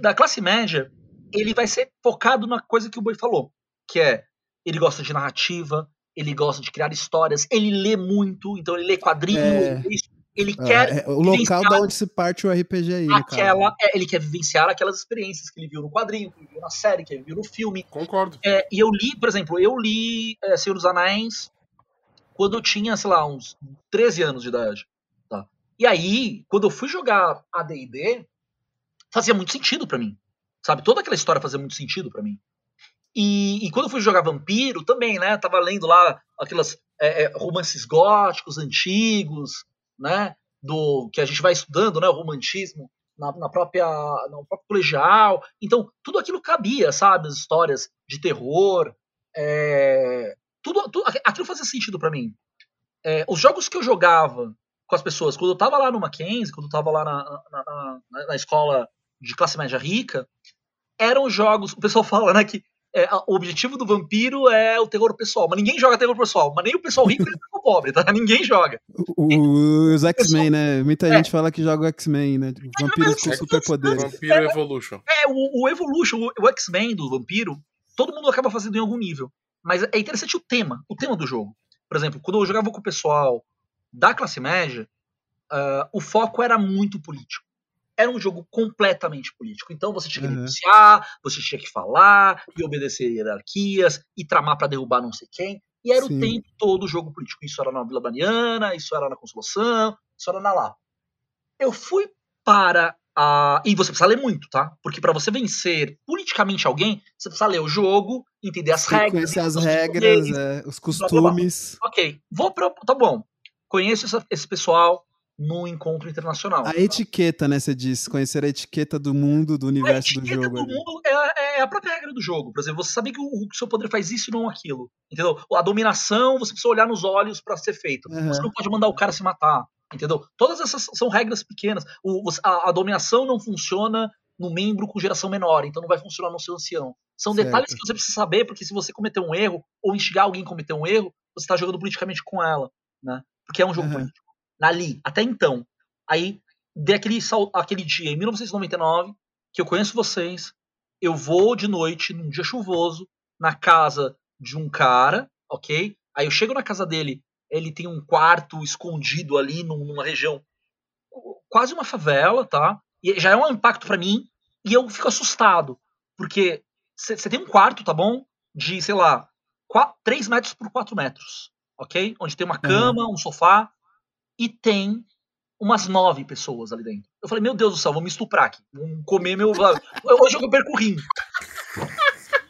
Da classe média, ele vai ser focado na coisa que o Boi falou, que é ele gosta de narrativa, ele gosta de criar histórias, ele lê muito, então ele lê quadrinhos, é... ele ah, quer. É, o local da onde se parte o RPG aí. Aquela, é, ele quer vivenciar aquelas experiências que ele viu no quadrinho, que ele viu na série, que ele viu no filme. Concordo. É, e eu li, por exemplo, eu li é, Senhor dos Anéis quando eu tinha, sei lá, uns 13 anos de idade. Tá? E aí, quando eu fui jogar ADD, fazia muito sentido para mim. Sabe? Toda aquela história fazia muito sentido para mim. E, e, quando eu fui jogar Vampiro, também, né? Tava lendo lá aquelas é, é, romances góticos antigos, né? Do que a gente vai estudando, né? O romantismo na, na própria no próprio colegial. Então tudo aquilo cabia, sabe? As histórias de terror, é, tudo, tudo aquilo fazia sentido para mim. É, os jogos que eu jogava com as pessoas, quando eu tava lá no Mackenzie, quando eu tava lá na, na, na, na escola de classe média rica, eram jogos. O pessoal *laughs* fala, né, que é, o objetivo do vampiro é o terror pessoal, mas ninguém joga terror pessoal, mas nem o pessoal rico nem o pessoal pobre, tá? Ninguém joga. O, os X-Men, né? Muita é. gente fala que joga o X-Men, né? Vampiros com superpoderes. Vampiro é, Evolution. É, o, o Evolution, o, o X-Men do vampiro, todo mundo acaba fazendo em algum nível. Mas é interessante o tema, o tema do jogo. Por exemplo, quando eu jogava com o pessoal da classe média, uh, o foco era muito político. Era um jogo completamente político. Então você tinha que Uhum. negociar, você tinha que falar, e obedecer hierarquias, e tramar pra derrubar não sei quem. E era Sim. o tempo todo o jogo político. Isso era na Vila Mariana, isso era na Consolação, isso era na Lapa. Eu fui para a. E você precisa ler muito, tá? Porque pra você vencer politicamente alguém, você precisa ler o jogo, entender as que regras. conhecer as regras, é, os blá, blá. costumes. Ok, vou pra. Tá bom. Conheço essa- esse pessoal no encontro internacional. A etiqueta, né? Você disse, conhecer a etiqueta do mundo, do A universo do etiqueta jogo. do ali. mundo é, é a própria regra do jogo. Por exemplo, você saber que o, o seu poder faz isso e não aquilo. Entendeu? A dominação, você precisa olhar nos olhos pra ser feito. Aham. Você não pode mandar o cara se matar. Entendeu? Todas essas são regras pequenas. O- a, a dominação não funciona no membro com geração menor, então não vai funcionar no seu ancião. São Certo. detalhes que você precisa saber, porque se você cometer um erro, ou instigar alguém a cometer um erro, você está jogando politicamente com ela. Né? Porque é um jogo Aham. político. Ali, até então. Aí, dei aquele, dia, em 1999, que eu conheço vocês, eu vou de noite, num dia chuvoso, na casa de um cara, ok? Aí eu chego na casa dele, ele tem um quarto escondido ali num- numa região quase uma favela, tá? E já é um impacto pra mim, e eu fico assustado, porque você tem um quarto, tá bom? De, sei lá, 3 metros por 4 metros, ok? Onde tem uma cama, um sofá, e tem umas nove pessoas ali dentro. Eu falei, meu Deus do céu, vão me estuprar aqui. Vão comer meu. *laughs* Hoje eu perco rim.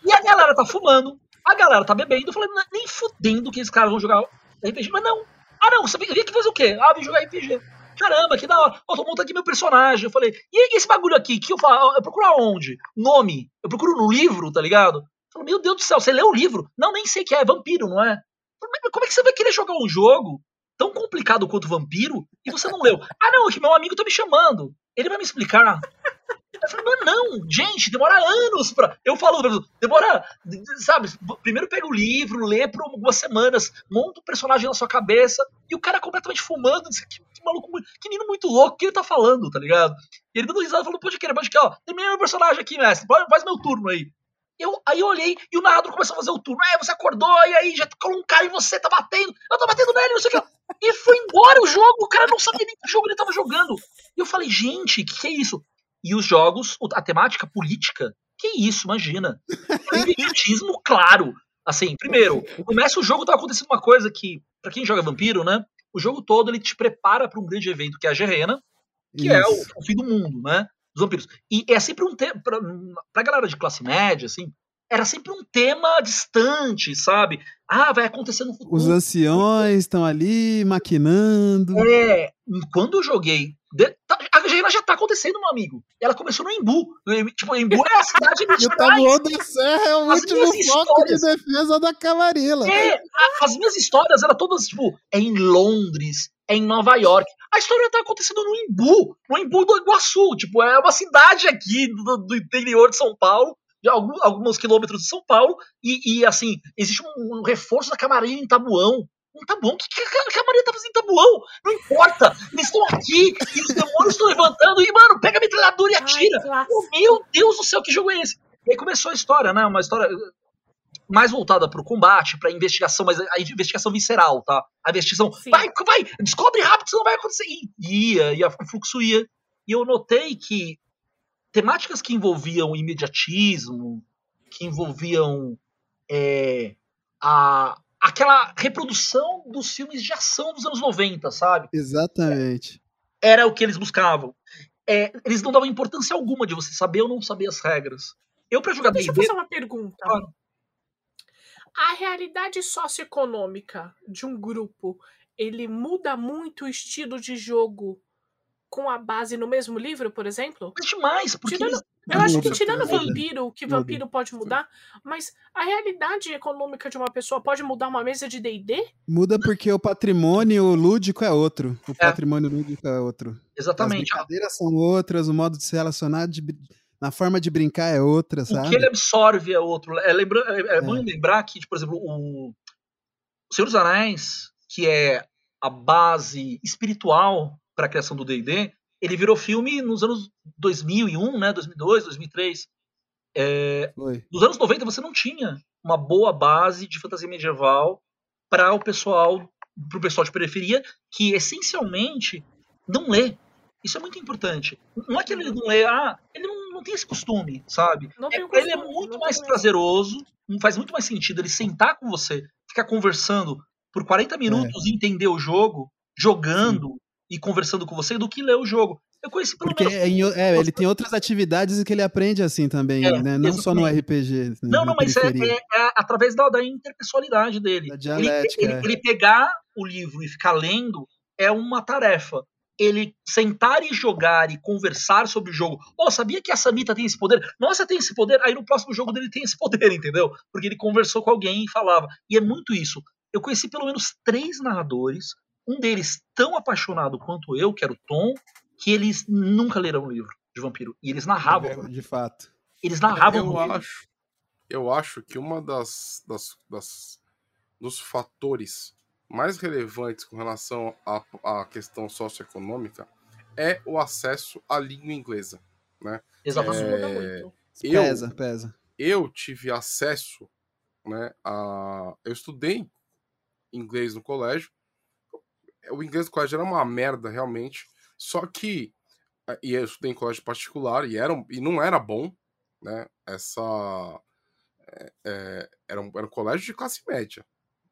E a galera tá fumando, a galera tá bebendo. Eu falei, "Não é nem fudendo que esses caras vão jogar RPG. Mas não. Ah, não, você vem aqui fazer o quê? Ah, vim jogar RPG. Caramba, que da hora. Ó, tô montando aqui meu personagem. Eu falei, e esse bagulho aqui? Que eu falo? Eu procuro aonde? Nome. Eu procuro no livro, tá ligado? Eu falei, meu Deus do céu, você leu o livro? Não, nem sei que é, é vampiro, não é? Eu falei, "Mas Como é que você vai querer jogar um jogo tão complicado quanto vampiro e você não leu? Ah, não, é que meu amigo tá me chamando. Ele vai me explicar. Eu falei, mas não, gente, demora anos pra. Eu falo, demora, sabe? Primeiro pega o livro, lê por algumas semanas, monta um personagem na sua cabeça, e o cara completamente fumando, diz, que, que maluco, que menino muito louco, o que ele tá falando, tá ligado? E ele dando risada, falando, pode querer, pode querer, ó, terminei meu personagem aqui, mestre, faz meu turno aí. Eu, aí eu olhei e o narrador começou a fazer o turno. É, você acordou, e aí já colou um cara em você, tá batendo, eu tô batendo nele, não sei o que. E foi embora o jogo, o cara não sabia nem que jogo ele tava jogando. E eu falei, gente, que que é isso? E os jogos, a temática política, que isso, imagina. É um idiotismo claro. Assim, primeiro, começa o jogo, tá acontecendo uma coisa que, para quem joga vampiro, né? O jogo todo ele te prepara para um grande evento que é a Gerena, que Isso. é o, o, fim do mundo, né? Dos vampiros. E é sempre um tema, pra, pra galera de classe média, assim, era sempre um tema distante, sabe? Ah, vai acontecer no futuro. Os anciões estão ali maquinando. É, quando eu joguei. De, a Gerena já tá acontecendo, meu amigo. Ela começou no Embu. Tipo, Embu é a cidade *laughs* de o Tabuão da Serra é o as último foco de defesa da Camarilla. É, as minhas histórias eram todas, tipo, é em Londres, é em Nova York. A história tá acontecendo no Embu, no Embu do Iguaçu. Tipo, é uma cidade aqui do, do interior de São Paulo de alguns, alguns quilômetros de São Paulo, e, e assim, existe um, um, reforço da Camarinha em Tabuão. Um Tabuão? O que, que a Camarinha tá fazendo em Tabuão? Não importa! Eles estão aqui, e os demônios estão levantando, e, mano, pega a metralhadora e atira! Ai, oh, meu Deus do céu, que jogo é esse? E aí começou a história, né? Uma história mais voltada pro combate, pra investigação, mas a investigação visceral, tá? A investigação, Sim. vai, vai, descobre rápido, senão vai acontecer. E ia, e o fluxo ia. E eu notei que temáticas que envolviam imediatismo, que envolviam é, a, aquela reprodução dos filmes de ação dos anos 90, sabe? Exatamente. Era o que eles buscavam. É, eles não davam importância alguma de você saber ou não saber as regras. Eu, pra jogar Deixa eu fazer uma pergunta. Ah. A realidade socioeconômica de um grupo, ele muda muito o estilo de jogo com a base no mesmo livro, por exemplo? Mas demais, porque tirando, eu acho que tirando vampiro, que vampiro pode mudar, mas a realidade econômica de uma pessoa pode mudar uma mesa de D&D? Muda porque o patrimônio lúdico é outro. O é. patrimônio lúdico é outro. Exatamente. As brincadeiras são outras, o modo de se relacionar de, na forma de brincar é outra, sabe? O que ele absorve é outro. É, lembra, é, é bom lembrar que, por exemplo, o, o Senhor dos Anéis, que é a base espiritual para a criação do D&D, ele virou filme nos anos 2001, né, 2002, 2003. É, nos anos 90 você não tinha uma boa base de fantasia medieval para o pessoal, para o pessoal de periferia que essencialmente não lê. Isso é muito importante. Não é que ele não lê, ah, ele não, não tem esse costume, sabe? Não É, tem o ele é costume, muito não mais tem- prazeroso, faz muito mais sentido ele sentar com você, ficar conversando por 40 minutos e entender o jogo, jogando e conversando com você, do que ler o jogo. Eu conheci pelo Porque menos. é é, ele tem outras atividades que ele aprende assim também, É, né? Não só no. RPG. né, Não, não, mas é, é- é através da, da interpessoalidade dele. Da Ele, dialética, ele- é. ele pegar o livro e ficar lendo é uma tarefa. Ele sentar e jogar e conversar sobre o jogo. Oh, sabia que a Samita tem esse poder? Nossa, tem esse poder. Aí no próximo jogo dele tem esse poder, *laughs* entendeu? Porque ele conversou com alguém e falava. E é muito isso. Eu conheci pelo menos três narradores, um deles tão apaixonado quanto eu, que era o Tom, que eles nunca leram um livro de vampiro. E eles narravam. De fato. Eles narravam eu acho, eu acho que uma das, das, das dos fatores mais relevantes com relação à, à questão socioeconômica é o acesso à língua inglesa. Exatamente. Isso muda É. Eu, Pesa, pesa. eu tive acesso, né, a, eu estudei inglês no colégio. O inglês no colégio era uma merda, realmente. Só que, e eu estudei em colégio particular e, era, e não era bom, né? Essa. é, é, era, um, era um colégio de classe média.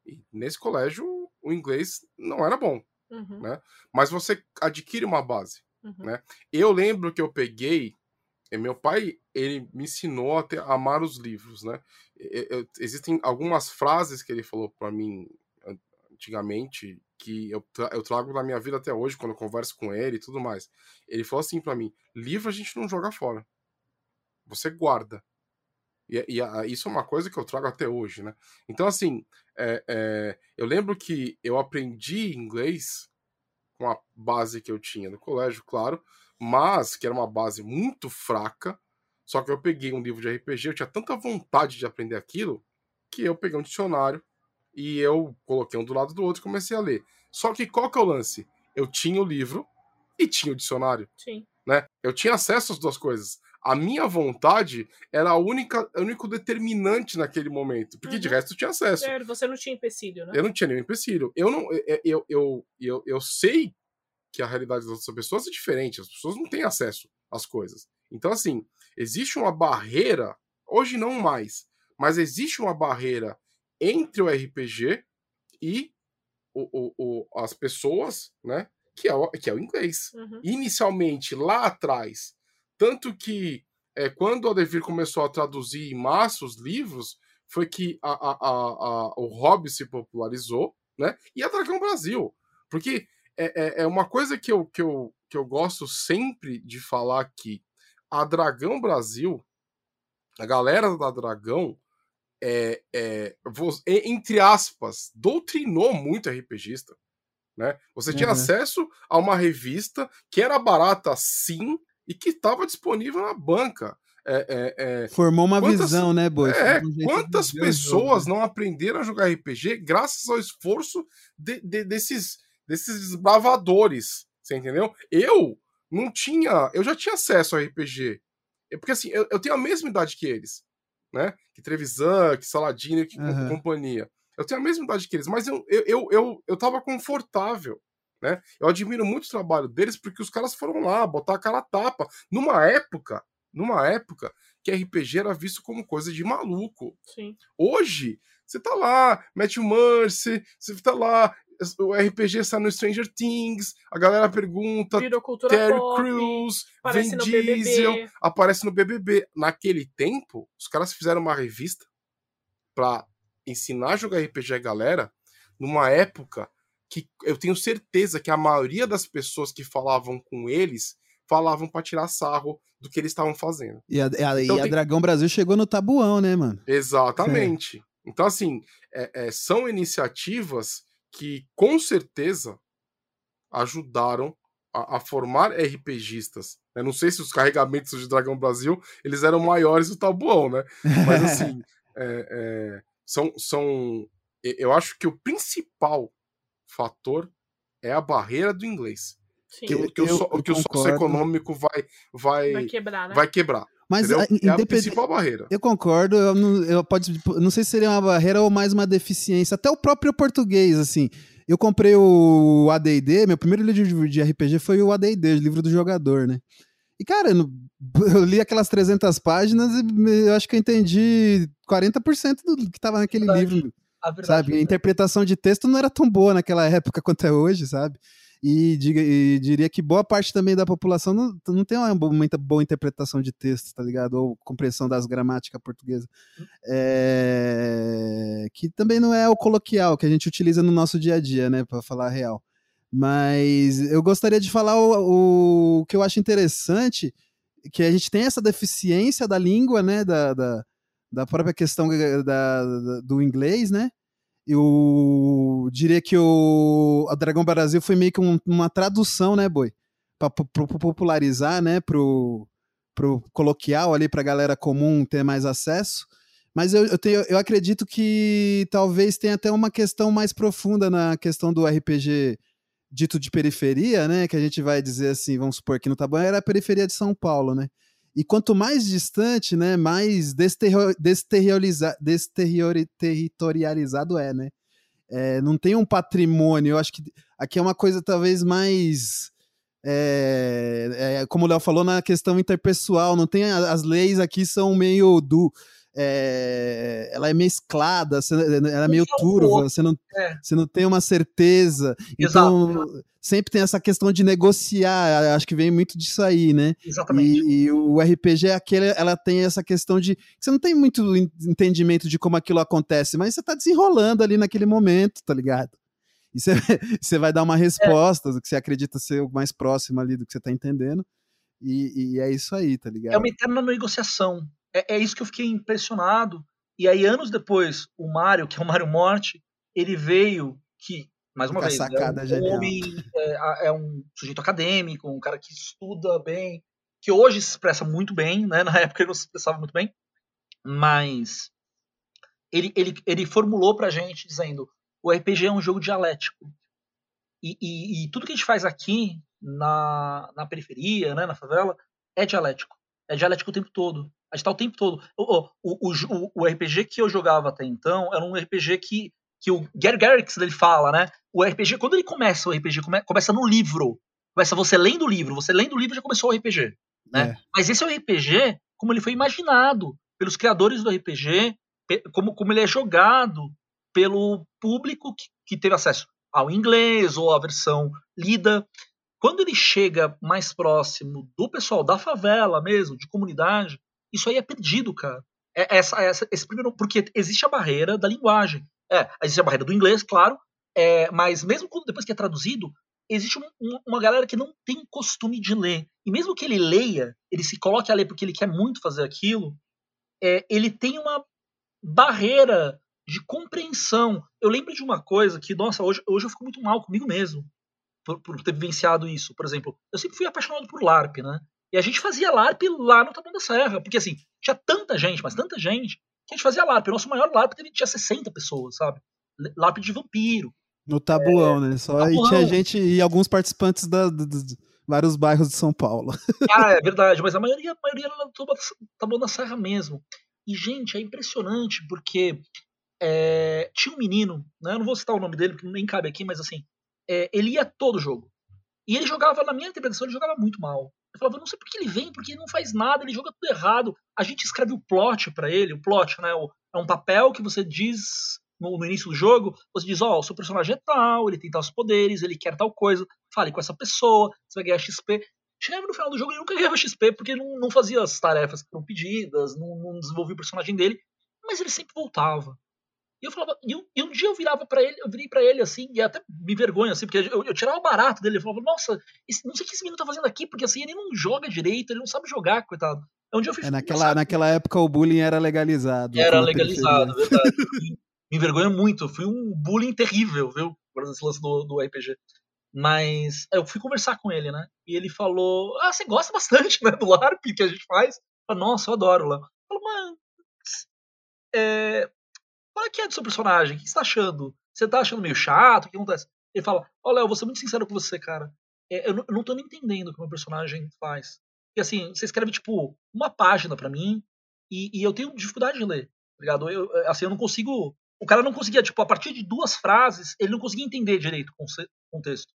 E nesse colégio, o inglês não era bom. Uhum, né? Mas você adquire uma base. uhum. né? Eu lembro que eu peguei. Meu pai, ele me ensinou a, ter, a amar os livros, né? E- eu- existem algumas frases que ele falou para mim an- antigamente que eu, eu trago na minha vida até hoje, quando eu converso com ele e tudo mais. Ele falou assim para mim: livro a gente não joga fora. Você guarda. E, e a- isso é uma coisa que eu trago até hoje, né? Então, assim, é, é, eu lembro que eu aprendi inglês com a base que eu tinha no colégio, claro, mas que era uma base muito fraca. Só que eu peguei um livro de RPG, eu tinha tanta vontade de aprender aquilo que eu peguei um dicionário e eu coloquei um do lado do outro e comecei a ler. Só que qual que é o lance? Eu tinha o livro e tinha o dicionário, Sim. né? Eu tinha acesso às duas coisas. A minha vontade era a única, o único determinante naquele momento, porque de Uhum. resto eu tinha acesso. É, você não tinha empecilho, né? Eu não tinha nenhum empecilho. Eu não. Eu, eu, eu, eu, eu sei que a realidade das outras pessoas é diferente. As pessoas não têm acesso às coisas. Então, assim, existe uma barreira, hoje não mais, mas existe uma barreira entre o RPG e o, o, o- as pessoas, né? Que é o, que é o inglês Uhum. inicialmente lá atrás, tanto que é, quando o Adevir começou a traduzir em massa os livros, foi que a, a, a, o hobby se popularizou, né? E a Dragão Brasil. Porque é, é, é uma coisa que eu, que, eu, que eu gosto sempre de falar que a Dragão Brasil, a galera da Dragão, é, é, entre aspas, doutrinou muito RPGista. Né? Você tinha Uhum. acesso a uma revista que era barata sim e que estava disponível na banca. É, é, é, Formou uma Quantas- visão, né, Boi? é, um quantas o pessoas jogo, né? não aprenderam a jogar RPG graças ao esforço de- de- desses, desses desbravadores? Você entendeu? Eu não tinha. Eu já tinha acesso ao RPG. Porque assim, eu, eu tenho a mesma idade que eles. Né? Que Trevisan, que Saladino, que Aham. companhia. Eu tenho a mesma idade que eles, mas eu, eu, eu, eu, eu tava confortável. Né? Eu admiro muito o trabalho deles porque os caras foram lá botar a cara a tapa. Numa época, numa época que RPG era visto como coisa de maluco. Sim. Hoje, você tá lá, Matthew Mercy, você tá lá, o RPG está no Stranger Things, a galera pergunta, Terry pop. Crews, Aparece Vin no Diesel, BBB. aparece no BBB. Naquele tempo, os caras fizeram uma revista pra ensinar a jogar RPG a galera, numa época que eu tenho certeza que a maioria das pessoas que falavam com eles falavam pra tirar sarro do que eles estavam fazendo. E a, a- Então e a tem- Dragão Brasil chegou no tabuão, né, mano? Exatamente. Então, assim, é- é, são iniciativas que com certeza ajudaram a, a formar RPGistas. Eu não sei se os carregamentos de Dragão Brasil eles eram maiores do Tabuão, né? Mas assim, *laughs* é, é, são, são. Eu acho que o principal fator é a barreira do inglês. Sim. Que, o- que o, Eu- eu que o socioeconômico vai, vai, Vai quebrar, né? vai quebrar. Mas a- É a principal barreira. Eu concordo, eu não, eu pode, não sei se seria uma barreira ou mais uma deficiência. Até o próprio português, assim. Eu comprei o AD&D, meu primeiro livro de RPG foi o AD&D, o livro do jogador, né? E, cara, eu *laughs* li aquelas 300 páginas e eu acho que eu entendi 40% do que tava naquele verdade. livro. A verdade, sabe? A interpretação de texto não era tão boa naquela época quanto é hoje, sabe? E, diga, e, diria que boa parte também da população não, não tem uma muita boa interpretação de texto, tá ligado? Ou compreensão das gramáticas portuguesas. É, que também não é o coloquial que a gente utiliza no nosso dia a dia, né? Para falar a real. Mas eu gostaria de falar o, o, que eu acho interessante, que a gente tem essa deficiência da língua, né? Da, da, da própria questão da, da, do inglês, né? Eu diria que o a Dragão Brasil foi meio que um, uma tradução, né, Boi? Para popularizar, né, pro, pro coloquial ali, para a galera comum ter mais acesso. Mas eu, eu, tenho, eu acredito que talvez tenha até uma questão mais profunda na questão do RPG dito de periferia, né? Que a gente vai dizer assim, vamos supor que no Taboão era a periferia de São Paulo, né? E quanto mais distante, né, mais desterritorializado é, né? É, não tem um patrimônio. Eu acho que aqui é uma coisa talvez mais. É, é, como o Léo falou, na questão interpessoal, não tem. As leis aqui são meio do. É, ela é mesclada, ela é meio turva, você não, é. você não tem uma certeza. Então, Exato. Então, sempre tem essa questão de negociar, acho que vem muito disso aí, né? Exatamente. E, e o RPG é aquele, ela tem essa questão de você não tem muito entendimento de como aquilo acontece, mas você tá desenrolando ali naquele momento, tá ligado? E você, *laughs* você vai dar uma resposta é. do que você acredita ser o mais próximo ali do que você tá entendendo. E, e é isso aí, tá ligado? É uma eterna negociação. É, é isso que eu fiquei impressionado. E aí, anos depois, o Mário, que é o Mário Morte, ele veio que mais uma vez, é um homem, é, é, um sujeito acadêmico, um cara que estuda bem, que hoje se expressa muito bem, né? *laughs* Na época ele não se expressava muito bem, mas ele, ele, ele formulou pra gente dizendo o RPG é um jogo dialético. E, e, e tudo que a gente faz aqui na, na periferia, né, na favela, é dialético. É dialético o tempo todo. A gente tá o tempo todo. O, o, o, o RPG que eu jogava até então era um RPG que que o Gary Garrix ele fala, né? O RPG, quando ele começa o RPG, come, começa no livro. Começa você lendo o livro. Você lendo o livro já começou o RPG. Né? É. Mas esse é o RPG como ele foi imaginado pelos criadores do RPG, como, como ele é jogado pelo público que, que teve acesso ao inglês ou à versão lida. Quando ele chega mais próximo do pessoal da favela mesmo, de comunidade, isso aí é perdido, cara. É essa, essa, esse primeiro, porque existe a barreira da linguagem. É, existe a barreira do inglês, claro, é, mas mesmo quando depois que é traduzido, existe um, uma galera que não tem costume de ler. E mesmo que ele leia, ele se coloque a ler porque ele quer muito fazer aquilo, é, ele tem uma barreira de compreensão. Eu lembro de uma coisa que, nossa, hoje, hoje eu fico muito mal comigo mesmo por, por ter vivenciado isso. Por exemplo, eu sempre fui apaixonado por LARP, né? E a gente fazia LARP lá no Taboão da Serra, porque assim, tinha tanta gente, mas tanta gente, que a gente fazia LARP. O nosso maior LARP tinha 60 pessoas, sabe? LARP de vampiro. No Tabuão, é, né? Só aí tinha gente e alguns participantes da, dos vários bairros de São Paulo. *laughs* Ah, é verdade, mas a maioria, a maioria era do Tabuão da Serra mesmo. E, gente, é impressionante porque é, tinha um menino, né? Eu não vou citar o nome dele, porque nem cabe aqui, mas assim, é, ele ia todo jogo. E ele jogava, na minha interpretação, ele jogava muito mal. Eu falava, não sei por que ele vem, porque ele não faz nada, ele joga tudo errado. A gente escreve o plot para ele, o plot, né? É um papel que você diz no, no início do jogo, você diz, ó, oh, o seu personagem é tal, ele tem tais poderes, ele quer tal coisa, fale com essa pessoa, você vai ganhar XP. Chegava no final do jogo ele nunca ganhava XP, porque não, não fazia as tarefas que foram pedidas, não, não desenvolvia o personagem dele, mas ele sempre voltava. E eu falava, e, e um dia eu virava para ele, eu virei para ele assim, e até me vergonha, assim, porque eu, eu tirava barato dele, eu falava, nossa, esse, não sei o que esse menino tá fazendo aqui, porque assim, ele não joga direito, ele não sabe jogar, coitado. É um dia eu fui é, naquela, naquela época o bullying era legalizado. Era legalizado, verdade. me envergonha muito, fui um bullying terrível, viu? Por esse lance do, do RPG. Mas eu fui conversar com ele, né? E ele falou: Ah, você gosta bastante, *laughs* né? Do LARP que a gente faz. Eu falei, Nossa, eu adoro lá. Eu falei, mano, é, qual é que é do seu personagem? O que você tá achando? Você tá achando meio chato? O que acontece? Ele fala: oh, Léo, vou ser muito sincero com você, cara. É, eu, não, eu, não tô nem entendendo o que o meu personagem faz. E assim, você escreve, tipo, uma página para mim e, e, eu tenho dificuldade de ler. Tá ligado? Eu, assim, eu não consigo o cara não conseguia, tipo, a partir de duas frases, ele não conseguia entender direito o contexto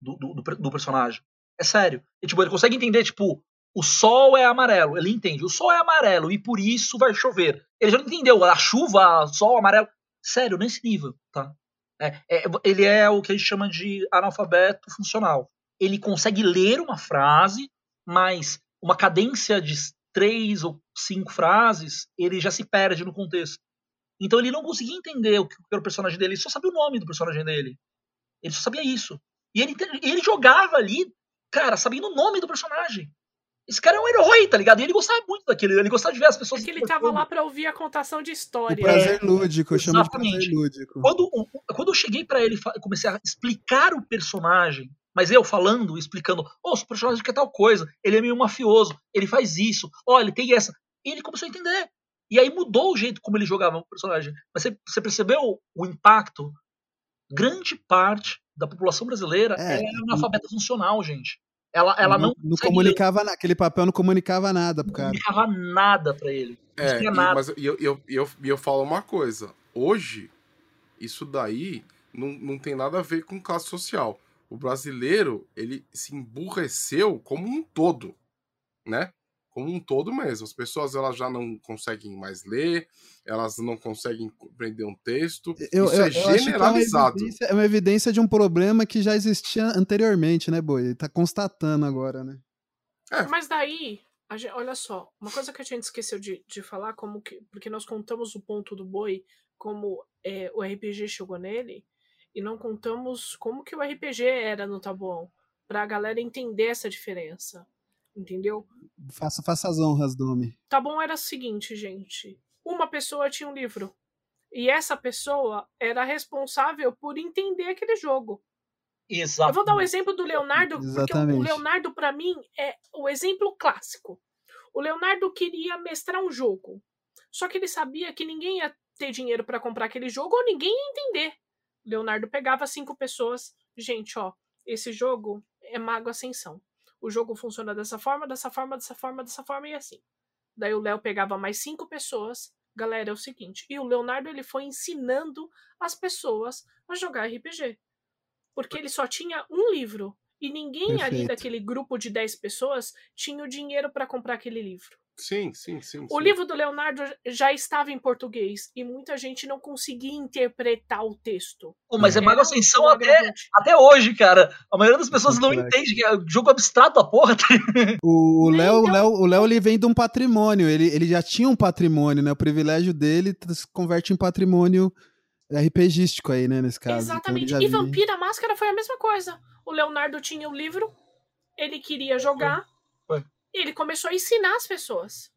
do, do, do, personagem. É sério. E, tipo, ele consegue entender, tipo, o sol é amarelo. Ele entende, o sol é amarelo e por isso vai chover. Ele já não entendeu a chuva, o sol amarelo. Sério, nesse nível, tá? É, é, ele é o que a gente chama de analfabeto funcional. Ele consegue ler uma frase, mas uma cadência de três ou cinco frases, ele já se perde no contexto. Então ele não conseguia entender o que era o personagem dele, ele só sabia o nome do personagem dele. Ele só sabia isso. E ele, ele jogava ali, cara, sabendo o nome do personagem. Esse cara é um herói, tá ligado? E ele gostava muito daquele, ele gostava de ver as pessoas. É que ele tava lá pra ouvir a contação de história. O prazer é, lúdico, eu chamo de prazer lúdico. Quando, quando eu cheguei para ele e comecei a explicar o personagem, mas eu falando, explicando, oh, o personagem quer tal coisa, ele é meio mafioso, ele faz isso, ó, oh, ele tem essa. E ele começou a entender. E aí mudou o jeito como ele jogava o personagem. Mas você, você percebeu o impacto? Grande parte da população brasileira é, é analfabeta funcional, gente. Ela, ela não. Não, não comunicava nada. Aquele papel não comunicava nada pro cara. Não comunicava nada para ele. É, e, mas eu, eu, eu, eu falo uma coisa. Hoje, isso daí não, não tem nada a ver com classe social. O brasileiro, ele se emburreceu como um todo, né? como um todo mesmo. As pessoas elas já não conseguem mais ler, elas não conseguem compreender um texto. Eu, Isso eu, é generalizado. É uma, é uma, evidência de um problema que já existia anteriormente, né, Boi? Ele tá constatando agora, né? É. Mas daí, gente, olha só, uma coisa que a gente esqueceu de, de falar, como que, porque nós contamos o ponto do Boi, como é, o RPG chegou nele, e não contamos como que o RPG era no Tabuão, pra galera entender essa diferença entendeu? Faça, faça as honras, Domi. Tá bom, era o seguinte, gente. Uma pessoa tinha um livro. E essa pessoa era responsável por entender aquele jogo. Exato. Eu vou dar o um exemplo do Leonardo, Exatamente. porque o Leonardo, para mim, é o exemplo clássico. O Leonardo queria mestrar um jogo. Só que ele sabia que ninguém ia ter dinheiro para comprar aquele jogo ou ninguém ia entender. O Leonardo pegava cinco pessoas. Gente, ó, esse jogo é Mago Ascensão o jogo funciona dessa forma, dessa forma, dessa forma, dessa forma e assim. Daí o Léo pegava mais cinco pessoas. Galera, é o seguinte. E o Leonardo ele foi ensinando as pessoas a jogar RPG. Porque ele só tinha um livro. E ninguém Perfeito. ali daquele grupo de 10 pessoas tinha o dinheiro para comprar aquele livro. Sim, sim, sim. O sim. livro do Leonardo já estava em português e muita gente não conseguia interpretar o texto. Oh, mas é Mago Ascensão até, até hoje, cara. A maioria das pessoas não entende que é jogo abstrato da porra. Tá o Léo, então... Léo, o Léo ele vem de um patrimônio. Ele, ele já tinha um patrimônio, né? O privilégio dele se converte em patrimônio RPGístico aí, né? Nesse caso. Então, Exatamente. Então, e Vampira Máscara foi a mesma coisa. O Leonardo tinha o livro, ele queria jogar. E ele começou a ensinar as pessoas.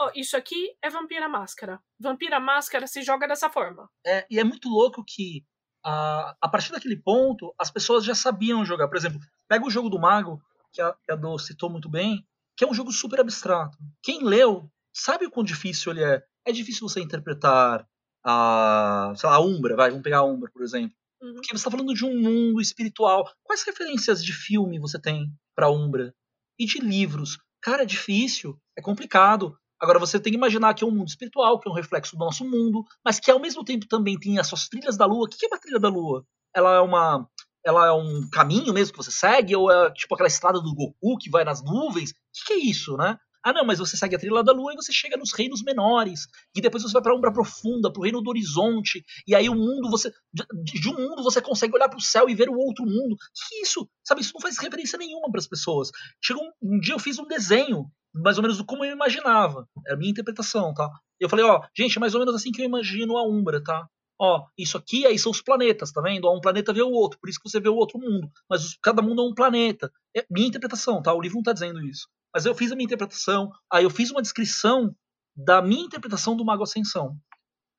Oh, isso aqui é Vampira Máscara. Vampira Máscara se joga dessa forma. É, e é muito louco que a, a partir daquele ponto as pessoas já sabiam jogar. Por exemplo, pega o jogo do Mago, que a, que a Do citou muito bem, que é um jogo super abstrato. Quem leu sabe o quão difícil ele é. É difícil você interpretar a, sei lá, a Umbra, vai, vamos pegar a Umbra, por exemplo. Uhum. Porque você está falando de um mundo espiritual. Quais referências de filme você tem para Umbra? E de livros. Cara, é difícil, é complicado. Agora você tem que imaginar que é um mundo espiritual, que é um reflexo do nosso mundo, mas que ao mesmo tempo também tem as suas trilhas da lua. O que é uma trilha da lua? Ela é uma. Ela é um caminho mesmo que você segue, ou é tipo aquela estrada do Goku que vai nas nuvens? O que é isso, né? Ah, não, mas você segue a trilha da lua e você chega nos reinos menores. E depois você vai para a Umbra Profunda, para o reino do horizonte. E aí o mundo, você. De, de um mundo você consegue olhar para o céu e ver o outro mundo. Que isso? Sabe, isso não faz referência nenhuma para as pessoas. Chegou um, um, dia eu fiz um desenho, mais ou menos do como eu imaginava. É a minha interpretação, tá? Eu falei, ó, gente, é mais ou menos assim que eu imagino a Umbra, tá? Ó, isso aqui aí são os planetas, tá vendo? Ó, um planeta vê o outro, por isso que você vê o outro mundo. Mas cada mundo é um planeta. É minha interpretação, tá? O livro não tá dizendo isso mas eu fiz a minha interpretação, aí eu fiz uma descrição da minha interpretação do Mago Ascensão.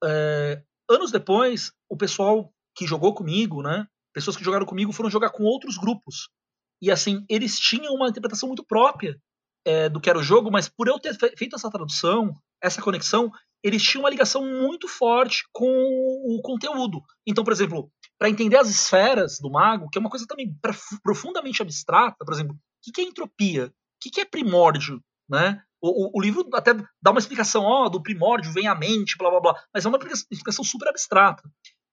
É, anos depois, o pessoal que jogou comigo, né, pessoas que jogaram comigo foram jogar com outros grupos. E assim, eles tinham uma interpretação muito própria é, do que era o jogo, mas por eu ter feito essa tradução, essa conexão, eles tinham uma ligação muito forte com o conteúdo. Então, por exemplo, para entender as esferas do mago, que é uma coisa também profundamente abstrata, por exemplo, o que é entropia? Que, que é primórdio, né? O, o, o, livro até dá uma explicação, ó, do primórdio vem a mente, blá blá blá, mas é uma explicação super abstrata.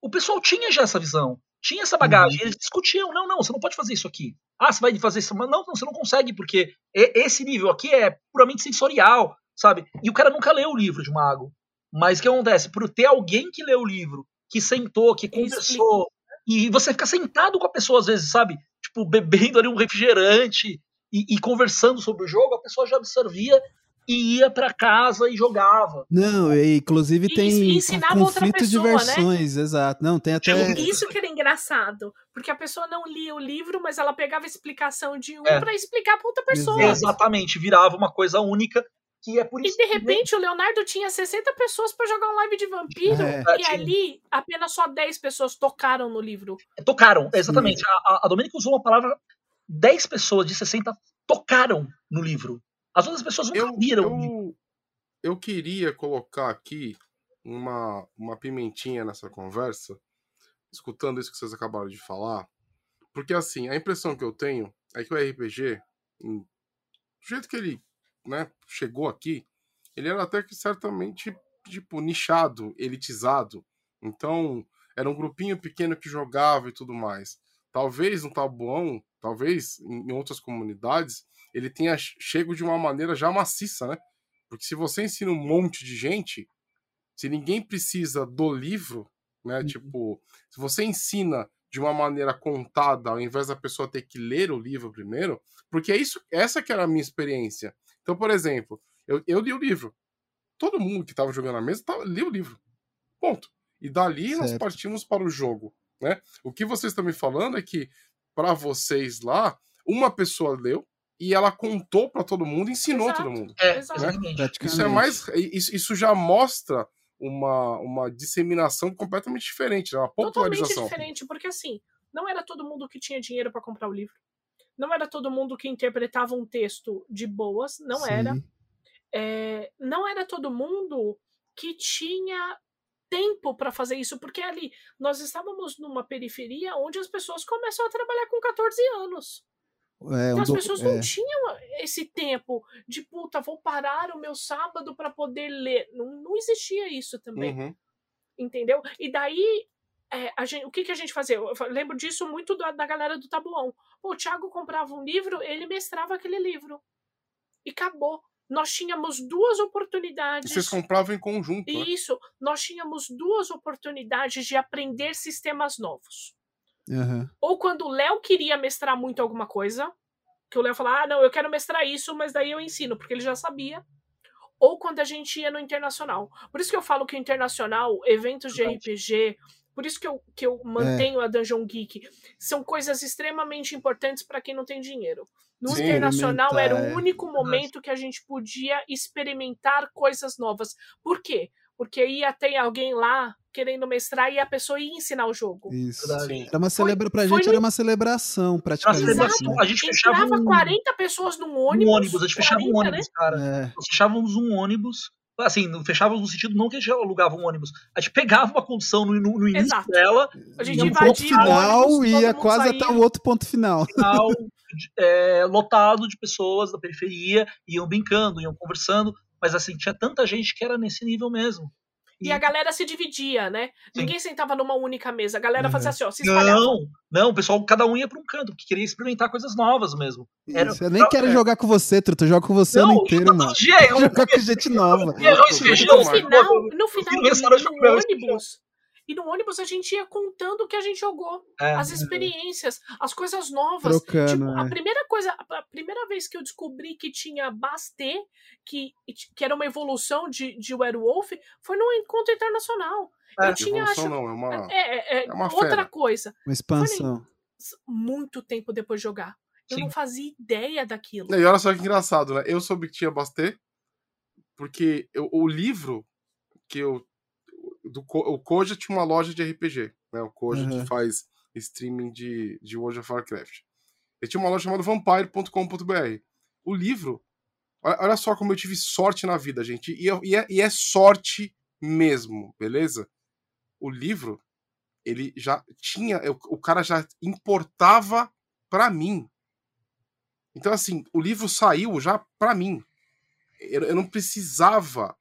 O pessoal tinha já essa visão, tinha essa bagagem, uhum. eles discutiam, não, não, você não pode fazer isso aqui. Ah, você vai fazer isso, mas não, não, você não consegue, porque esse nível aqui é puramente sensorial, sabe? E o cara nunca leu o livro de mago. Mas o que acontece? Por ter alguém que leu o livro, que sentou, que conversou, e você fica sentado com a pessoa às vezes, sabe? Tipo, bebendo ali um refrigerante e, e conversando sobre o jogo, a pessoa já absorvia e ia para casa e jogava. Não, e, inclusive tem e ensinava conflito pessoa, de né? versões, né? exato. Não, tem até Isso que era engraçado, porque a pessoa não lia o livro, mas ela pegava a explicação de um é. para explicar para outra pessoa. Exato. Exatamente, virava uma coisa única que é por isso. E de repente que... o Leonardo tinha 60 pessoas para jogar um live de vampiro. É. E ali apenas só 10 pessoas tocaram no livro. Tocaram, exatamente. A, a Domênica usou uma palavra. 10 pessoas de 60 tocaram no livro. As outras pessoas eu, viram. Eu, eu queria colocar aqui uma, uma pimentinha nessa conversa, escutando isso que vocês acabaram de falar. Porque assim, a impressão que eu tenho é que o RPG, do jeito que ele né, chegou aqui, ele era até que certamente tipo nichado, elitizado. Então, era um grupinho pequeno que jogava e tudo mais. Talvez no Tabuão, talvez em outras comunidades, ele tenha chego de uma maneira já maciça, né? Porque se você ensina um monte de gente, se ninguém precisa do livro, né? Uhum. Tipo, se você ensina de uma maneira contada, ao invés da pessoa ter que ler o livro primeiro, porque é isso, essa que era a minha experiência. Então, por exemplo, eu, eu li o livro. Todo mundo que estava jogando na mesa tava, li o livro. Ponto. E dali certo. nós partimos para o jogo. Né? O que vocês estão me falando é que, para vocês lá, uma pessoa leu e ela contou para todo mundo, ensinou Exato. todo mundo. É, né? Isso é mais. Isso, isso já mostra uma, uma disseminação completamente diferente, né? uma popularização. Totalmente diferente, porque assim, não era todo mundo que tinha dinheiro para comprar o livro. Não era todo mundo que interpretava um texto de boas, não Sim. era. É, não era todo mundo que tinha tempo para fazer isso, porque ali nós estávamos numa periferia onde as pessoas começam a trabalhar com 14 anos. É, então, as pessoas não é. tinham esse tempo de puta, vou parar o meu sábado para poder ler. Não, não existia isso também. Uhum. Entendeu? E daí é, gente, o que, que a gente fazia? Eu lembro disso muito da, da galera do Tabuão. Pô, o Thiago comprava um livro, ele mestrava aquele livro. E acabou. Nós tínhamos duas oportunidades. Vocês compravam em conjunto. Né? Isso. Né? Nós tínhamos duas oportunidades de aprender sistemas novos. Uhum. Ou quando o Léo queria mestrar muito alguma coisa, que o Léo falava, ah, não, eu quero mestrar isso, mas daí eu ensino, porque ele já sabia. Ou quando a gente ia no internacional. Por isso que eu falo que o internacional, eventos de RPG, por isso que eu, que eu mantenho é. a Dungeon Geek. São coisas extremamente importantes para quem não tem dinheiro. No Sim, internacional era o é. único momento que a gente podia experimentar coisas novas. Por quê? Porque ia ter alguém lá querendo mestrar e a pessoa ia ensinar o jogo. Isso. Sim. Era uma celebra... Pra gente era uma celebração, praticamente. Exato. A gente fechava um... 40 pessoas num ônibus. Um ônibus, a gente 40, fechava um ônibus, né? cara. É. Nós fechávamos um ônibus Assim, não fechávamos no sentido não que a gente alugava um ônibus. A gente pegava uma condição no, no, no início Exato. dela. A gente um ponto final ônibus, ia quase saía, até o outro ponto final. *laughs* final é, lotado de pessoas da periferia, iam brincando, iam conversando. Mas assim, tinha tanta gente que era nesse nível mesmo. E a galera se dividia, né? Sim. Ninguém sentava numa única mesa. A galera uhum. fazia assim, ó, se espalhava. Não, não, o pessoal, cada um ia pra um canto, porque queria experimentar coisas novas mesmo. Era, eu nem quero é. jogar com você, Truto. Eu jogo com você não, ano inteiro, mano. Dia, eu jogar com gente nova. no final, no final, no final, no ônibus, e no ônibus a gente ia contando o que a gente jogou, é, as experiências, as coisas novas. Trocando, tipo, é. a primeira coisa, a primeira vez que eu descobri que tinha Basté, que, que era uma evolução de, de Werewolf, foi no encontro internacional. É, eu tinha acho, não, é uma, é, é, é, é uma outra fera. coisa. Uma expansão. Falei, muito tempo depois de jogar. Eu Sim. não fazia ideia daquilo. E olha só que engraçado, né? Eu soube que tinha Basté, porque eu, o livro que eu do, o Koja tinha uma loja de RPG, né? O Koja uhum. que faz streaming de, de World of Warcraft. Ele tinha uma loja chamada vampire.com.br. O livro, olha só como eu tive sorte na vida, gente. E, e, é, e é sorte mesmo, beleza? O livro, ele já tinha, o cara já importava para mim. Então, assim, o livro saiu já para mim. eu, eu não precisava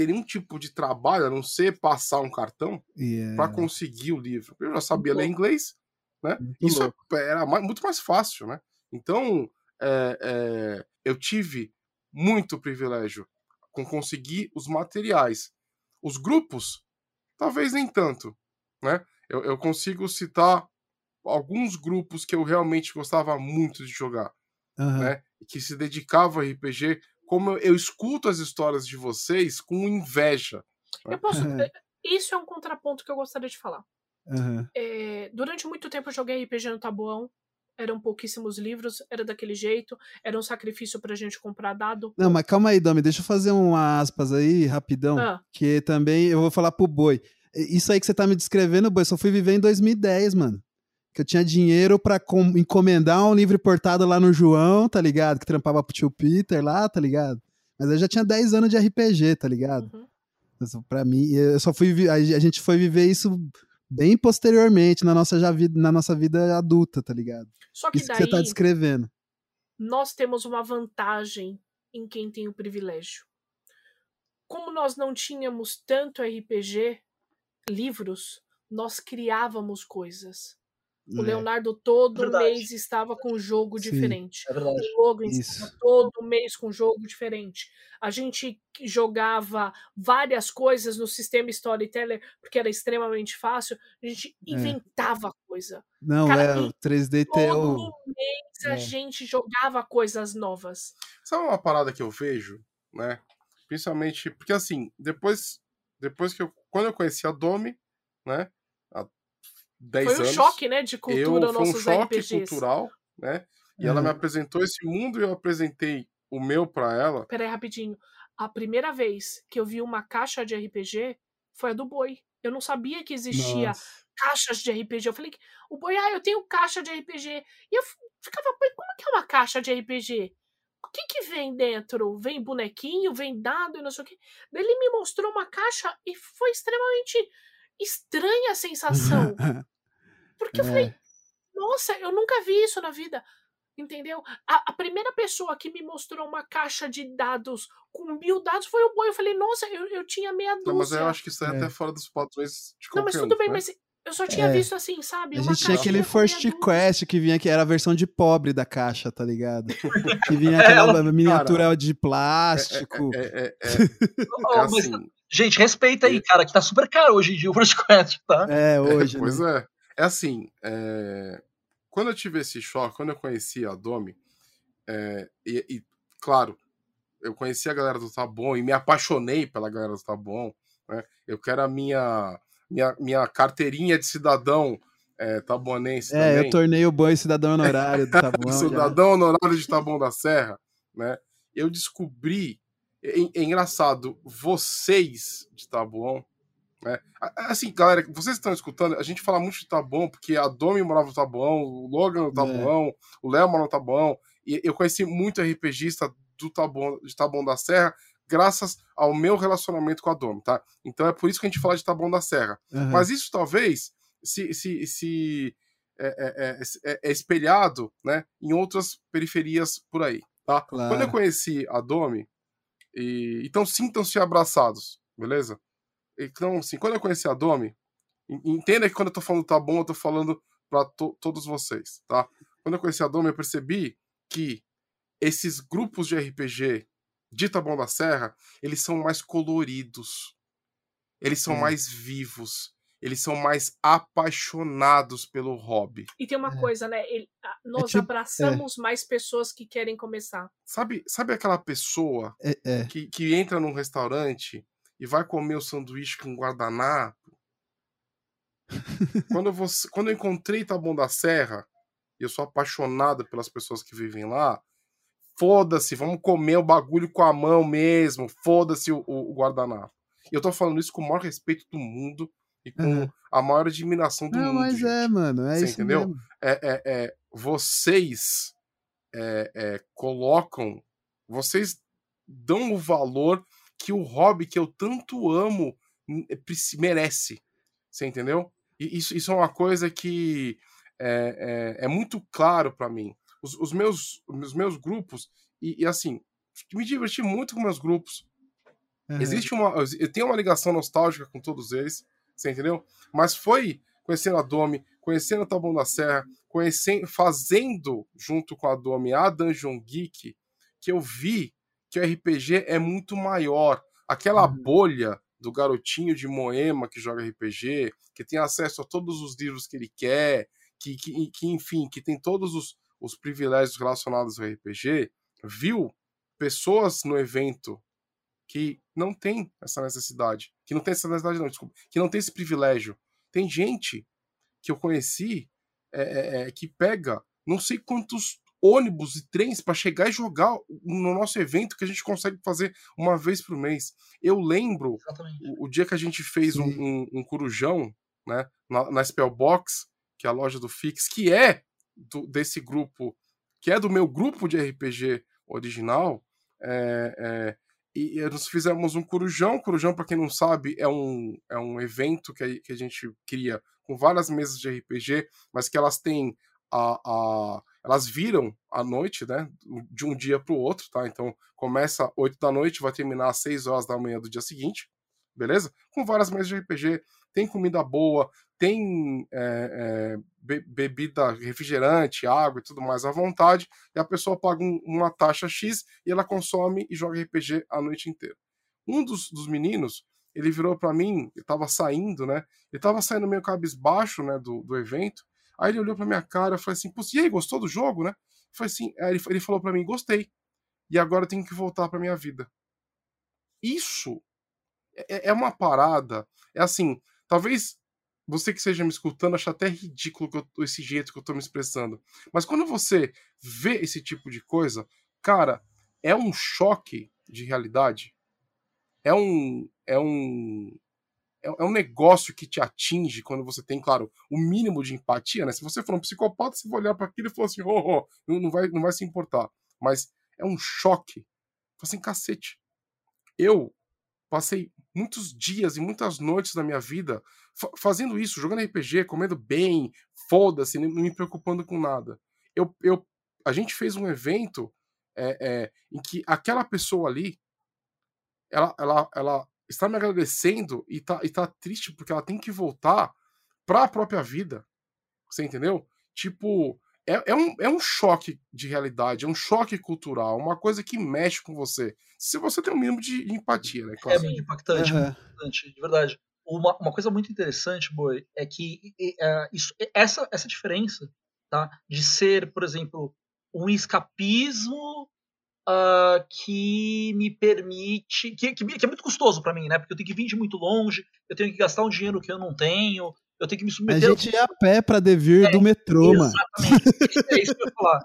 ter nenhum tipo de trabalho, a não ser passar um cartão Yeah. para conseguir o livro. Eu já sabia ler inglês, né? Muito Isso louco. era mais- muito mais fácil, né? Então, é, é, eu tive muito privilégio com conseguir os materiais. Os grupos, talvez nem tanto, né? Eu, eu consigo citar alguns grupos que eu realmente gostava muito de jogar, Aham. né? Que se dedicavam a RPG. Como eu, escuto as histórias de vocês com inveja. Eu posso. *laughs* Eh, Isso é um contraponto que eu gostaria de falar. Aham. É, durante muito tempo eu joguei RPG no Tabuão. Eram pouquíssimos livros, era daquele jeito, era um sacrifício pra gente comprar dado. Não, mas calma aí, Domi, deixa eu fazer um aspas aí, rapidão, Ah. que também eu vou falar pro Boi. Isso aí que você tá me descrevendo, Boi, eu só fui viver em 2010, mano. Que eu tinha dinheiro pra com- encomendar um livro importado lá no João, tá ligado? Que trampava pro tio Peter lá, tá ligado? Mas eu já tinha 10 anos de RPG, tá ligado? Uhum. Pra mim, eu só fui a gente foi viver isso bem posteriormente na nossa, já vida, na nossa vida adulta, tá ligado? Só que Isso que daí você tá descrevendo. nós temos uma vantagem em quem tem o privilégio. Como nós não tínhamos tanto RPG, livros, nós criávamos coisas. O É, Leonardo todo Verdade. mês estava com um jogo Sim. diferente. É verdade. O Logan Isso. estava todo mês com um jogo diferente. A gente jogava várias coisas no sistema Storyteller, porque era extremamente fácil. A gente É. inventava coisa. Não, Cara, é, o 3D tem Todo o. mês a É. gente jogava coisas novas. Sabe uma parada que eu vejo, né? Principalmente porque assim, depois depois que eu quando eu conheci a Domi, né? Há 10 Foi um anos. choque, né, de cultura eu, aos foi um nossos choque RPGs. cultural, né? E ela É. me apresentou esse mundo e eu apresentei o meu pra ela. Peraí, rapidinho. A primeira vez que eu vi uma caixa de RPG foi a do Boi. Eu não sabia que existia Nossa. caixas de RPG. Eu falei, que o Boi, ah, eu tenho caixa de RPG. E eu ficava, "Boi, como que é uma caixa de RPG? O que que vem dentro? Vem bonequinho, vem dado e não sei o quê. Daí ele me mostrou uma caixa e foi extremamente estranha a sensação. *laughs* Porque eu falei, É, nossa, eu nunca vi isso na vida. Entendeu? A, a primeira pessoa que me mostrou uma caixa de dados com mil dados foi o Boi. Eu falei, nossa, eu, eu tinha meia Não, mas dúzia. eu acho que isso é, É. até fora dos padrões de Não, mas tudo bem, né? mas eu só tinha É. visto assim, sabe? A gente tinha aquele First dúzia. Quest que vinha, que era a versão de pobre da caixa, tá ligado? Que vinha *laughs* aquela miniatura de plástico. É, é, é, é *laughs* assim. Gente, respeita aí, cara, que tá super caro hoje em dia o First Quest, tá? É, hoje. *laughs* pois né? é. É assim, é, quando eu tive esse choque, quando eu conheci a Domi, é, e, e, claro, eu conheci a galera do Tá Bom e me apaixonei pela galera do Tá Bom, né? Eu quero a minha, minha, minha carteirinha de cidadão é, tabonense É, também. eu tornei o boi cidadão honorário do Tá *laughs* Bom. já. cidadão honorário de Taboão da Serra, né? Eu descobri, é, é engraçado, vocês de Taboão, né? Assim, galera, vocês estão escutando, a gente fala muito de Taboão, porque a Domi morava no Taboão, o Logan no Taboão, o Léo mora no Taboão, e eu conheci muito RPGista do Taboão, de Taboão da Serra, graças ao meu relacionamento com a Domi, tá? Então é por isso que a gente fala de Taboão da Serra. Aham. Mas isso talvez se, se, se é, é, é- é espelhado né, em outras periferias por aí. Tá? Claro. Quando eu conheci a Domi, e, então sintam-se abraçados, beleza? Então, assim, quando eu conheci a Domi, en- entenda que quando eu tô falando tá bom, eu tô falando para todos vocês, tá? Quando eu conheci a Domi, eu percebi que esses grupos de RPG de Taboão da Serra, eles são mais coloridos, eles são É. mais vivos, eles são mais apaixonados pelo hobby. E tem uma É. coisa, né? ele- a- nós tipo- abraçamos mais pessoas que querem começar. Sabe, sabe aquela pessoa É, é. que, que entra num restaurante e vai comer o sanduíche com guardanapo? *laughs* quando, eu vou, quando eu encontrei Taboão da Serra, e eu sou apaixonado pelas pessoas que vivem lá, foda-se, vamos comer o bagulho com a mão mesmo, foda-se o, o- o guardanapo. E eu tô falando isso com o maior respeito do mundo e com Aham. a maior admiração do Não, mundo. mas é, gente. mano. É Você isso entendeu? mesmo. é, é, é, vocês é, é, colocam, vocês dão o valor que o hobby que eu tanto amo n- é, merece. Você entendeu? E isso, isso é uma coisa que é, é, é muito claro para mim. Os, os meus, os meus grupos, e, e assim, me diverti muito com meus grupos. Uhum. Existe uma. Eu tenho uma ligação nostálgica com todos eles, você entendeu? Mas foi conhecendo a Domi, conhecendo a Taboão da Serra, conhecendo, fazendo junto com a Domi a Dungeon Geek, que eu vi que o RPG é muito maior. Aquela Uhum. bolha do garotinho de Moema que joga RPG, que tem acesso a todos os livros que ele quer, que, que, que enfim, que tem todos os, os privilégios relacionados ao RPG, viu pessoas no evento que não tem essa necessidade, que não tem essa necessidade não, desculpa, que não tem esse privilégio. Tem gente que eu conheci é, é, é, que pega não sei quantos ônibus e trens para chegar e jogar no nosso evento que a gente consegue fazer uma vez por mês. Eu lembro o, o dia que a gente fez um, um, um corujão, né, na, na Spellbox, que é a loja do Fix, que é do- desse grupo, que é do meu grupo de RPG original, é, é, e, nós fizemos um corujão. Corujão, para quem não sabe, é um, é um evento que a, que a gente cria com várias mesas de RPG, mas que elas têm a, a elas viram à noite, né, de um dia para o outro, tá? Então começa 8 da noite, vai terminar às 6 horas da manhã do dia seguinte, beleza? Com várias mesas de RPG, tem comida boa, tem é, é, be- bebida refrigerante, água e tudo mais à vontade, e a pessoa paga um- uma taxa X e ela consome e joga RPG a noite inteira. Um dos, dos meninos, ele virou para mim, ele tava saindo, né? Ele tava saindo meio cabisbaixo, né, do, do evento. Aí ele olhou pra minha cara e falou assim: e aí, gostou do jogo, né? Falei assim, aí ele, ele falou para mim: Gostei. E agora eu tenho que voltar pra minha vida. Isso é, é uma parada. É assim, talvez você que esteja me escutando ache até ridículo eu esse jeito que eu tô me expressando. Mas quando você vê esse tipo de coisa, cara, é um choque de realidade. É um. É um. É é um negócio que te atinge quando você tem, claro, o mínimo de empatia, né? Se você for um psicopata, você vai olhar para aquilo e falar assim, oh, oh, não, vai, não vai se importar. Mas é um choque. Fala assim, cacete. Eu passei muitos dias e muitas noites da minha vida fa- fazendo isso, jogando RPG, comendo bem, foda-se, não me preocupando com nada. Eu, eu, a gente fez um evento é, é, em que aquela pessoa ali, ela, ela, ela está me agradecendo e tá, e tá triste porque ela tem que voltar para a própria vida. Você entendeu? Tipo, é, é, um, é um choque de realidade, é um choque cultural, uma coisa que mexe com você. Se você tem um mínimo de empatia, né? É Claro. muito impactante, Aham. muito impactante, de verdade. Uma, uma coisa muito interessante, Boi, é que é, isso, essa, essa diferença tá, de ser, por exemplo, um escapismo ah, que me permite. Que, que, que é muito custoso pra mim, né? Porque eu tenho que vir de muito longe, eu tenho que gastar um dinheiro que eu não tenho, eu tenho que me A submeter. gente ia a pé pra devir do metrô, mano. Exatamente. *laughs* É isso que eu ia falar.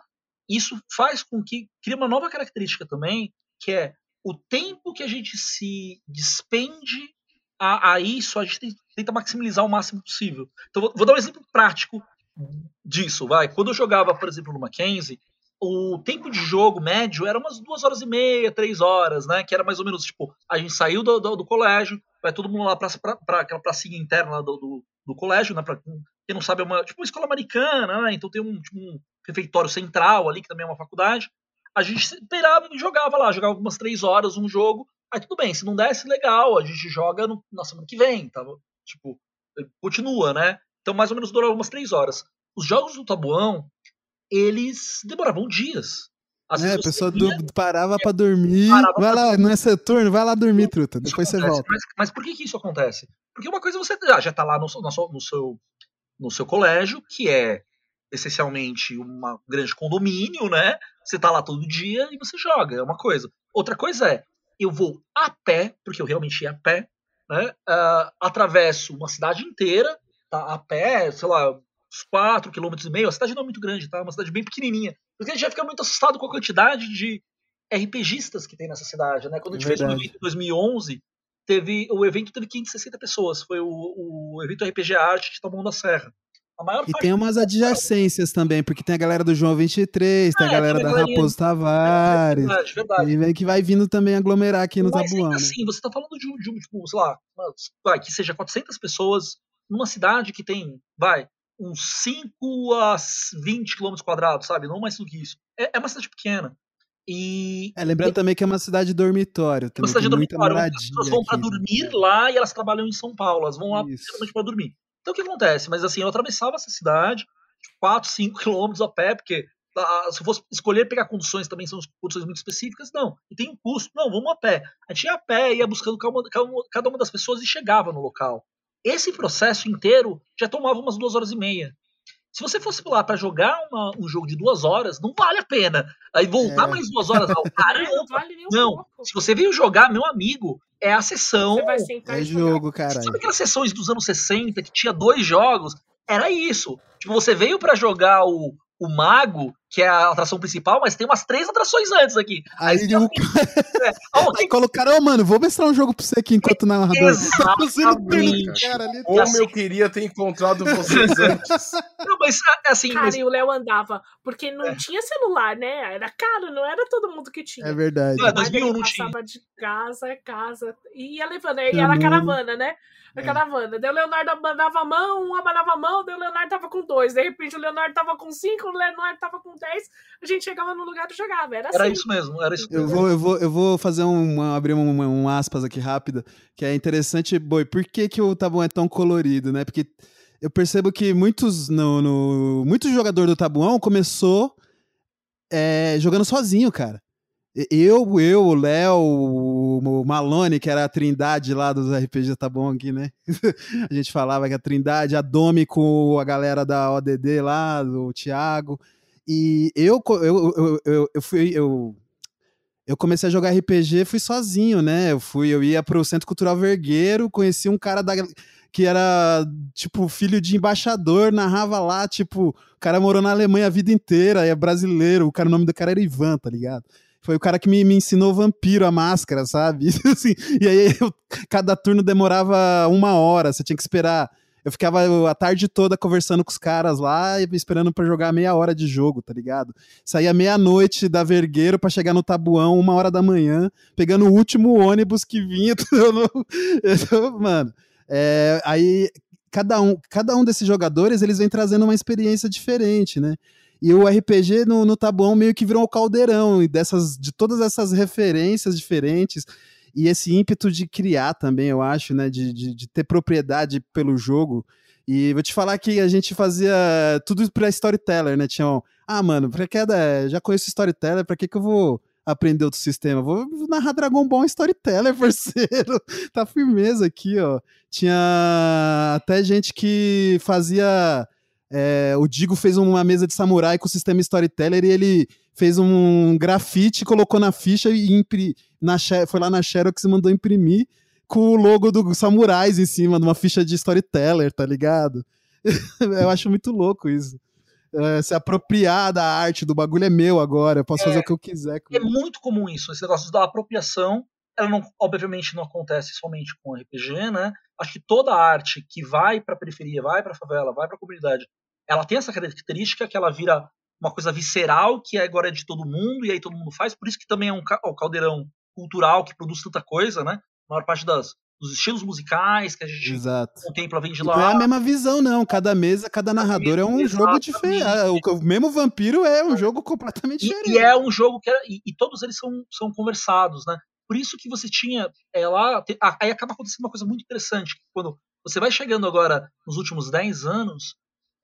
Isso faz com que cria uma nova característica também, que é o tempo que a gente se despende a, a isso, a gente tenta maximizar o máximo possível. Então, vou, vou dar um exemplo prático disso, vai. Quando eu jogava, por exemplo, no Mackenzie, o tempo de jogo médio era umas duas horas e meia, três horas, né? Que era mais ou menos, tipo, a gente saiu do, do, do colégio, vai todo mundo lá pra aquela pracinha interna do, do, do colégio, né? Pra, quem não sabe, é uma, tipo uma escola americana, né? Então tem um, tipo, um refeitório central ali, que também é uma faculdade. A gente esperava e jogava lá, jogava umas três horas um jogo. Aí tudo bem, se não desse, legal, a gente joga no, na semana que vem, tá? Tipo, continua, né? Então mais ou menos durava umas três horas. Os jogos do Tabuão, eles demoravam dias. É, a você pessoa du- parava pra dormir. Parava vai pra lá, não é turno, vai lá dormir, truta. Depois você acontece, volta. Mas, mas por que, que isso acontece? Porque uma coisa você já, já tá lá no, seu- no seu- no seu, no seu colégio, que é essencialmente uma grande condomínio, né? Você tá lá todo dia e você joga, é uma coisa. Outra coisa é, eu vou a pé, porque eu realmente ia a pé, né? ah, atravesso uma cidade inteira, tá? A pé, sei lá, uns 4 km e meio. A cidade não é muito grande, tá? É uma cidade bem pequenininha. Porque a gente já fica muito assustado com a quantidade de RPGistas que tem nessa cidade, né? Quando a gente fez o Verdade. evento em 2011, teve, o evento teve 560 pessoas. Foi o, o evento RPG Arte de Taboão da Serra. A maior E tem umas adjacências também, porque tem a galera do João 23, tem a Ah, galera tem a da Raposo Tavares. verdade, verdade. E vem que vai vindo também aglomerar aqui no Mas Tabuão, né? assim, você tá falando de um, um tipo, sei lá, uma- vai, que seja 400 pessoas numa cidade que tem, vai, uns 5 a 20 quilômetros quadrados, sabe? Não mais do que isso. É, é uma cidade pequena. E. É, lembrando também que é uma cidade dormitório. É uma cidade dormitório. As pessoas vão para dormir lá e elas trabalham em São Paulo. Elas vão lá principalmente para dormir. Então o que acontece? Mas assim, eu atravessava essa cidade, 4, 5 *laughs* quilômetros a pé, porque ah, se eu fosse escolher pegar conduções, também são conduções muito específicas, não. E tem um custo, não, vamos a pé. A gente ia a pé, ia buscando cada uma das pessoas e chegava no local. Esse processo inteiro já tomava umas duas horas e meia. Se você fosse lá para jogar uma, um jogo de duas horas, não vale a pena. Aí voltar é. mais duas horas, *laughs* não. Caramba! não, vale não. se você veio jogar, meu amigo, é a sessão. é jogo, cara. Sabe aquelas sessões dos anos 60 que tinha dois jogos? Era isso. Tipo, você veio para jogar o, o Mago, que é a atração principal, mas tem umas três atrações antes aqui. Aí, aí, o... é. oh, aí colocaram, oh, mano, vou mostrar um jogo pra você aqui enquanto na narrador. Exatamente. *laughs* Cara, Como assim, eu queria ter encontrado vocês *laughs* antes. Não, mas é, assim. Cara, mas... e o Léo andava, porque não é. tinha celular, né? Era caro, não era todo mundo que tinha. É verdade. Não, 2001 não tinha. passava de casa a casa e ia levando, e era caravana, né? na é. caravana. Daí o Leonardo abanava a mão, um abanava a mão, daí o Leonardo tava com dois. De repente o Leonardo tava com cinco, o Leonardo tava com A gente chegava no lugar e jogava. Era, era assim. isso mesmo, era isso eu Vou, eu, vou, eu vou fazer um, abrir um, um aspas aqui rápida, que é interessante, boi, por que, que o Tabuão é tão colorido, né? Porque eu percebo que muitos, no, no muitos jogadores do Tabuão começou é, jogando sozinho, cara. Eu, eu, o Léo, o Malone, que era a trindade lá dos RPG, tá bom aqui, né? *laughs* a gente falava que a trindade, a Domi com a galera da ODD lá, do Thiago. E eu, eu, eu, eu, eu fui. Eu, eu comecei a jogar RPG, fui sozinho, né? Eu fui, eu ia pro Centro Cultural Vergueiro, conheci um cara da, que era, tipo, filho de embaixador, narrava lá, tipo, o cara morou na Alemanha a vida inteira, é brasileiro, o cara, o nome do cara era Ivan, tá ligado? foi o cara que me, me ensinou vampiro, a máscara, sabe? *laughs* assim, e aí eu, cada turno demorava uma hora, você tinha que esperar. Eu ficava a tarde toda conversando com os caras lá esperando para jogar meia hora de jogo, tá ligado? Saía meia-noite da Vergueiro para chegar no Tabuão, uma hora da manhã, pegando o último ônibus que vinha. *laughs* Mano, é, aí cada um, cada um desses jogadores eles vem trazendo uma experiência diferente, né? E o RPG no, no Tabuão meio que virou um caldeirão e dessas, de todas essas referências diferentes e esse ímpeto de criar também, eu acho, né? De, de, de ter propriedade pelo jogo. E vou te falar que a gente fazia tudo pra storyteller, né? Um, ah, mano, pra que já conheço storyteller, pra que que eu vou aprender outro sistema? Vou narrar Dragon Ball em storyteller, *laughs* parceiro. tá firmeza aqui, ó. Tinha até gente que fazia é, o Digo fez uma mesa de samurai com o sistema Storyteller e ele fez um grafite, colocou na ficha e impri, na, foi lá na Xerox e mandou imprimir com o logo do Samurais em cima, de uma ficha de Storyteller, tá ligado? *laughs* eu acho muito louco isso. É, se apropriar da arte do bagulho é meu agora, eu posso é, fazer o que eu quiser. É muito comum isso, esse negócio da apropriação. Ela não, obviamente não acontece somente com RPG, né? Acho que toda arte que vai para periferia, vai para favela, vai para comunidade, ela tem essa característica que ela vira uma coisa visceral, que agora é de todo mundo, e aí todo mundo faz. Por isso que também é um caldeirão cultural que produz tanta coisa, né? A maior parte das, dos estilos musicais que a gente Exato. contempla vem de lá. Não é a mesma visão, não. Cada mesa, cada narrador é um Exatamente. jogo diferente. Ah, o, mesmo Vampiro é um jogo completamente e, diferente. E é um jogo que. É, e, e, todos eles são, são conversados, né? Por isso que você tinha é, lá. Te, aí acaba acontecendo uma coisa muito interessante. Quando você vai chegando agora nos últimos 10 anos,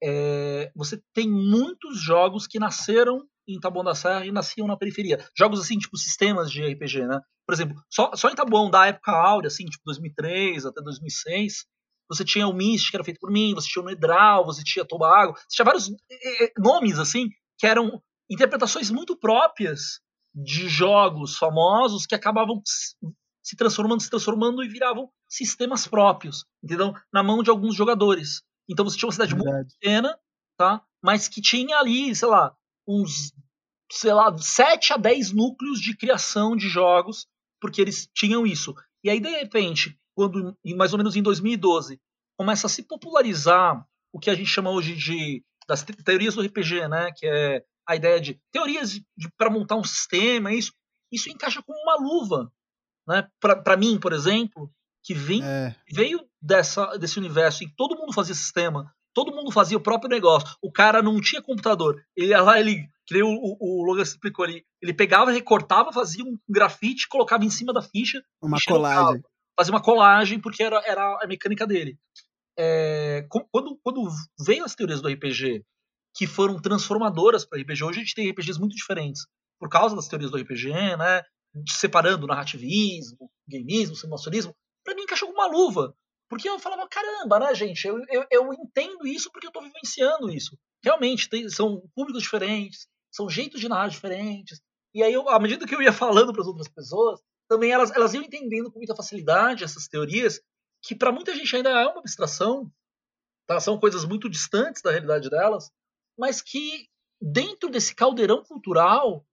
é, você tem muitos jogos que nasceram em Taboão da Serra e nasciam na periferia. Jogos assim, tipo sistemas de RPG, né? Por exemplo, só, só em Taboão da época áurea, assim, tipo 2003 até 2006, você tinha o Mist, que era feito por mim, você tinha o Nedral, você tinha Tobago, você tinha vários nomes, assim, que eram interpretações muito próprias de jogos famosos que acabavam se transformando, se transformando e viravam sistemas próprios, entendeu? Na mão de alguns jogadores. Então você tinha uma cidade Verdade. muito pequena, tá? Mas que tinha ali, sei lá, uns, sei lá, 7 a 10 núcleos de criação de jogos, porque eles tinham isso. E aí, de repente, quando, mais ou menos em 2012, começa a se popularizar o que a gente chama hoje de das teorias do RPG, né? Que é a ideia de teorias para montar um sistema, isso, isso encaixa como uma luva, né? Para mim, por exemplo, que vem, é. veio dessa, desse universo em que todo mundo fazia sistema, todo mundo fazia o próprio negócio. O cara não tinha computador. Ele ia lá, ele, que nem o, o, o Logan explicou ali, ele pegava, recortava, fazia um grafite, colocava em cima da ficha. Uma colagem. Fazia uma colagem, porque era, era a mecânica dele. É, quando, quando veio as teorias do RPG, que foram transformadoras para RPG, hoje a gente tem RPGs muito diferentes, por causa das teorias do RPG, né? Separando narrativismo, gameismo, simulacionismo, para mim encaixou com uma luva. Porque eu falava, caramba, né, gente? Eu, eu, eu entendo isso porque eu estou vivenciando isso. Realmente, tem, são públicos diferentes, são jeitos de narrar diferentes. E aí, eu, à medida que eu ia falando para as outras pessoas, também elas, elas iam entendendo com muita facilidade essas teorias, que para muita gente ainda é uma abstração, tá? são coisas muito distantes da realidade delas, mas que dentro desse caldeirão cultural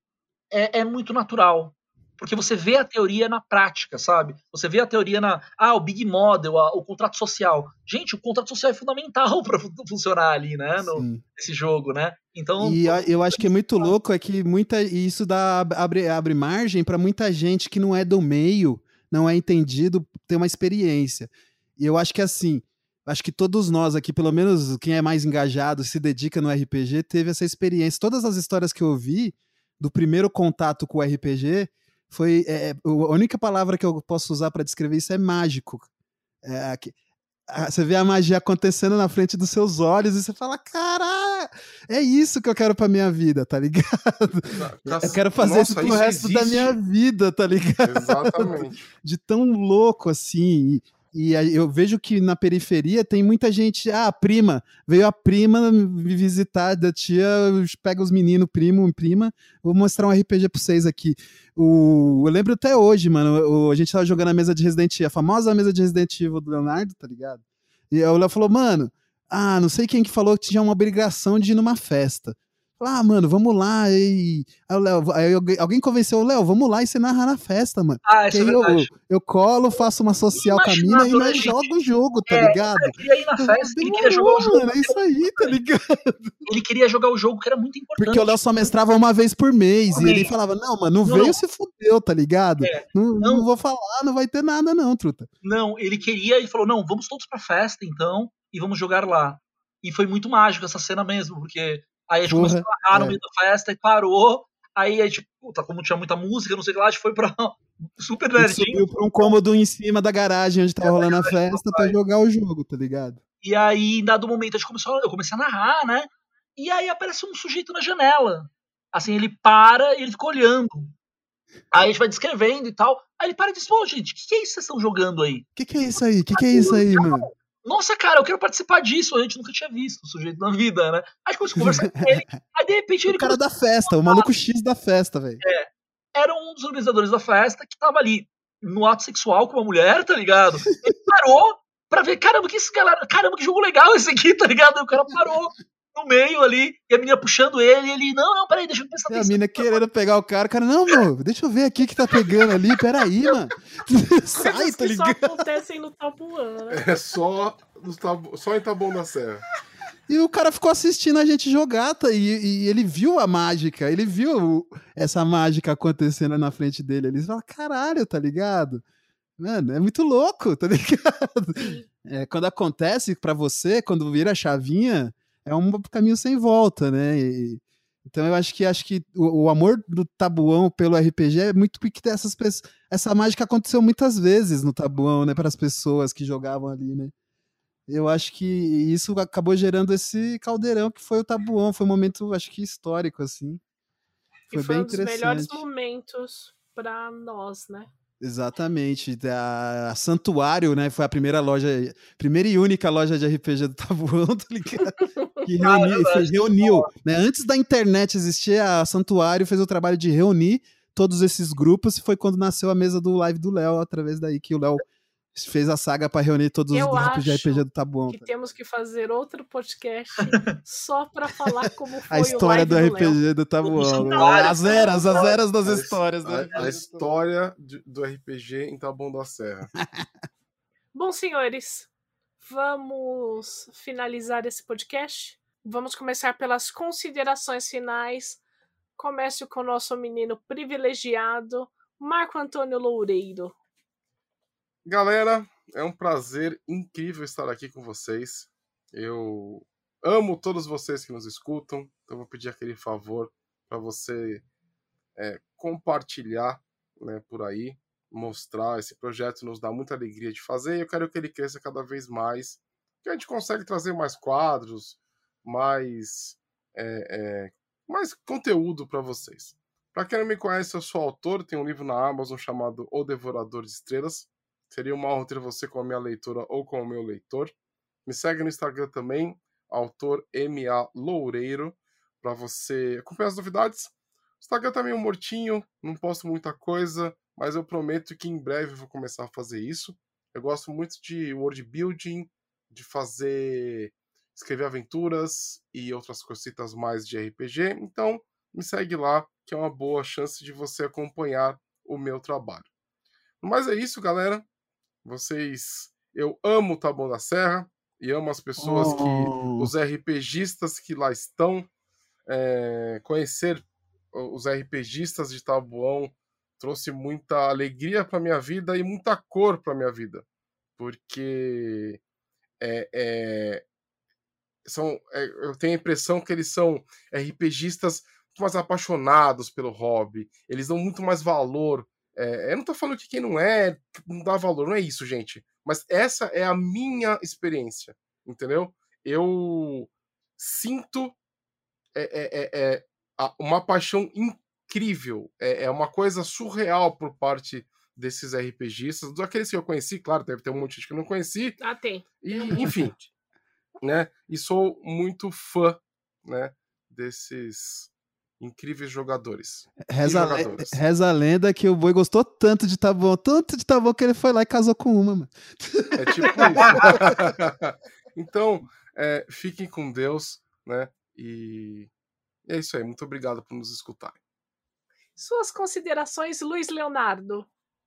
é, é muito natural porque você vê a teoria na prática, sabe? Você vê a teoria na. Ah, o Big Model, a, o contrato social. Gente, o contrato social é fundamental *laughs* para funcionar ali, né? No, nesse jogo, né? Então. E eu acho que é muito louco é que muita, isso dá, abre, abre margem para muita gente que não é do meio, não é entendido, ter uma experiência. E eu acho que assim. Acho que todos nós aqui, pelo menos quem é mais engajado, se dedica no RPG, teve essa experiência. Todas as histórias que eu vi do primeiro contato com o RPG, foi é, a única palavra que eu posso usar para descrever isso é mágico. É, você vê a magia acontecendo na frente dos seus olhos e você fala, cara, é isso que eu quero pra minha vida, tá ligado? eu quero fazer Nossa, isso pro isso resto existe. da minha vida, tá ligado? Exatamente. De tão louco assim. E eu vejo que na periferia tem muita gente. Ah, prima, veio a prima me visitar da tia, pega os meninos, primo, prima. Vou mostrar um RPG pra vocês aqui. O, eu lembro até hoje, mano. O, a gente tava jogando a mesa de Resident Evil, a famosa mesa de Resident Evil do Leonardo, tá ligado? E o Léo falou, mano, ah, não sei quem que falou que tinha uma obrigação de ir numa festa. Ah, mano, vamos lá. E... Aí, Léo, aí alguém convenceu o Léo, vamos lá e você narra na festa, mano. Ah, isso é eu, eu colo, faço uma social com a mina e nós joga o jogo, tá é, ligado? Ele queria ir na festa, ele queria jogar o jogo. Mano, é isso aí, tá ligado? Ele queria jogar o jogo que era muito importante. Porque o Léo só mestrava uma vez por mês. e ele falava, não, mano, não, não veio, não. se fudeu, tá ligado? É, não, não, não vou falar, não vai ter nada, não, truta. Não, ele queria, ele falou, não, vamos todos pra festa, então, e vamos jogar lá. E foi muito mágico essa cena mesmo, porque Aí a gente Porra, começou a narrar é. no meio da festa e parou. Aí a gente, puta, como tinha muita música, não sei o que lá, a gente foi pra *laughs* super nerdinho. subiu pra um cômodo em cima da garagem onde tava rolando a festa pra jogar o jogo, tá ligado? E aí, em dado momento, a gente começou, eu comecei a narrar, né? E aí aparece um sujeito na janela. Assim, ele para e ele fica olhando. Aí a gente vai descrevendo e tal. Aí ele para e diz, pô, gente, o que, que é isso que vocês estão jogando aí? O que, que é isso aí? O que, que é isso aí, mano? Nossa, cara, eu quero participar disso. A gente nunca tinha visto o sujeito na vida, né? Aí começou a conversar com ele. Aí de repente ele. O cara da festa, o maluco X da festa, velho. É. Era um dos organizadores da festa que tava ali no ato sexual com uma mulher, tá ligado? Ele parou pra ver, caramba, que esse galera. Caramba, que jogo legal esse aqui, tá ligado? Aí o cara parou no meio ali, e a menina puxando ele, e ele, não, não, peraí, deixa eu pensar. E a menina querendo pegar o cara, o cara, não, meu, deixa eu ver aqui que tá pegando ali, peraí, mano. *laughs* Sai, tá ligado? só acontecem no Tabuã, né? É só, tabu, só em Taboão da Serra. E o cara ficou assistindo a gente jogar, tá? E, e, ele viu a mágica, ele viu essa mágica acontecendo na frente dele. Ele fala, caralho, tá ligado? Mano, é muito louco, tá *laughs* ligado? É, quando acontece para você, quando vira a chavinha, é um caminho sem volta, né? E, então eu acho que acho que o, o, amor do Tabuão pelo RPG é muito porque essas pessoas, essa mágica aconteceu muitas vezes no Tabuão, né, para as pessoas que jogavam ali, né? Eu acho que isso acabou gerando esse caldeirão que foi o Tabuão, foi um momento acho que histórico assim. Foi, e foi bem um dos melhores momentos para nós, né? Exatamente. A, a, Santuário, né? Foi a primeira loja, primeira e única loja de RPG do Tabuão, *laughs* tá ligado? Que reuni, reuniu, né? Antes da internet existir, a Santuário fez o trabalho de reunir todos esses grupos e foi quando nasceu a mesa do live do Léo, através daí que o Léo fez a saga para reunir todos eu os grupos de RPG do Tabuão. Que temos que fazer outro podcast *laughs* só para falar como foi a história do, do RPG do Tabuão. As eras, as eras das a, histórias. A, a história do RPG em Tabuão da Serra. *laughs* Bom, senhores, vamos finalizar esse podcast. Vamos começar pelas considerações finais. Comece com o nosso menino privilegiado, Marco Antônio Loureiro. Galera, é um prazer incrível estar aqui com vocês. Eu amo todos vocês que nos escutam, então vou pedir aquele favor para você é, compartilhar né, por aí, mostrar. Esse projeto nos dá muita alegria de fazer e eu quero que ele cresça cada vez mais, que a gente consegue trazer mais quadros, mais, é, é, mais conteúdo para vocês. Para quem não me conhece, eu sou autor, tenho um livro na Amazon chamado O Devorador de Estrelas. Seria uma honra ter você como minha leitora ou como meu leitor. Me segue no Instagram também, autor MA Loureiro, para você acompanhar as novidades. Instagram tá meio mortinho, não posto muita coisa, mas eu prometo que em breve eu vou começar a fazer isso. Eu gosto muito de world building, de fazer escrever aventuras e outras cositas mais de RPG. Então, me segue lá, que é uma boa chance de você acompanhar o meu trabalho. Mas é isso, galera. Vocês. Eu amo o Taboão da Serra e amo as pessoas oh. que. os RPGistas que lá estão. É, conhecer os RPGistas de Taboão trouxe muita alegria para minha vida e muita cor para minha vida. Porque é, é, são, é, eu tenho a impressão que eles são RPGistas muito mais apaixonados pelo hobby, eles dão muito mais valor. É, eu não tô falando que quem não é, não dá valor, não é isso, gente. Mas essa é a minha experiência, entendeu? Eu sinto é, é, é uma paixão incrível, é, uma coisa surreal por parte desses RPGistas, daqueles que eu conheci, claro, deve ter um monte de gente que eu não conheci. Ah, tem. E, enfim, né? E sou muito fã, né? Desses incríveis jogadores. Reza, jogadores. reza a lenda que o boi gostou tanto de Tabon, tanto de Tabon que ele foi lá e casou com uma, mano. É tipo isso. *laughs* então, é, fiquem com Deus, né? E é isso aí. Muito obrigado por nos escutarem. Suas considerações, Luiz Leonardo.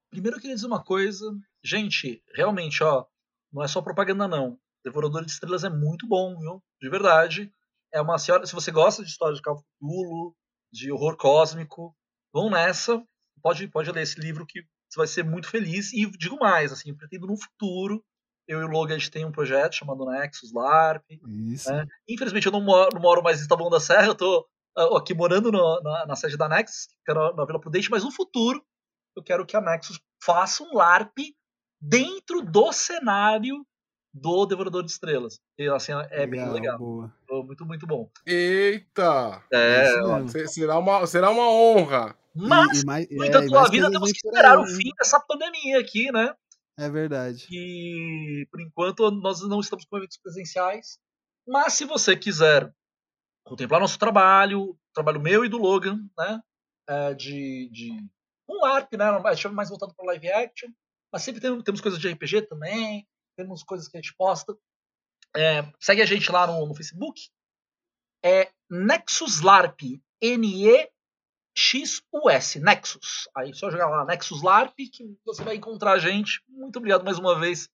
Primeiro eu queria dizer uma coisa. Gente, realmente, ó, não é só propaganda, não. Devorador de Estrelas é muito bom, viu? De verdade. É uma senhora. Se você gosta de história de Cthulhu, de horror cósmico, vão nessa. Pode, pode ler esse livro que você vai ser muito feliz. E digo mais, assim, pretendo no futuro. Eu e o Logan a gente tem um projeto chamado Nexus LARP. Né? Infelizmente eu não moro, não moro mais em Taboão da Serra, eu tô aqui morando no, na, na, sede da Nexus, que é na, na Vila Prudente, mas no futuro eu quero que a Nexus faça um LARP dentro do cenário do Devorador de Estrelas. E assim, é legal, bem legal. Boa. Muito, muito bom. Eita! É, será, uma, será uma honra. Mas, e, e mais, no é, tua vida, temos que esperar o fim dessa pandemia aqui, né? É verdade. E, por enquanto, nós não estamos com eventos presenciais. Mas, se você quiser contemplar nosso trabalho, trabalho meu e do Logan, né? É, de, de um LARP, né? É mais voltado para live action. Mas sempre temos, temos coisas de RPG também temos coisas que a gente posta. É, segue a gente lá no, no Facebook. É Nexus LARP, N-E-X-U-S, Nexus. Aí só jogar lá Nexus LARP que você vai encontrar a gente. Muito obrigado mais uma vez,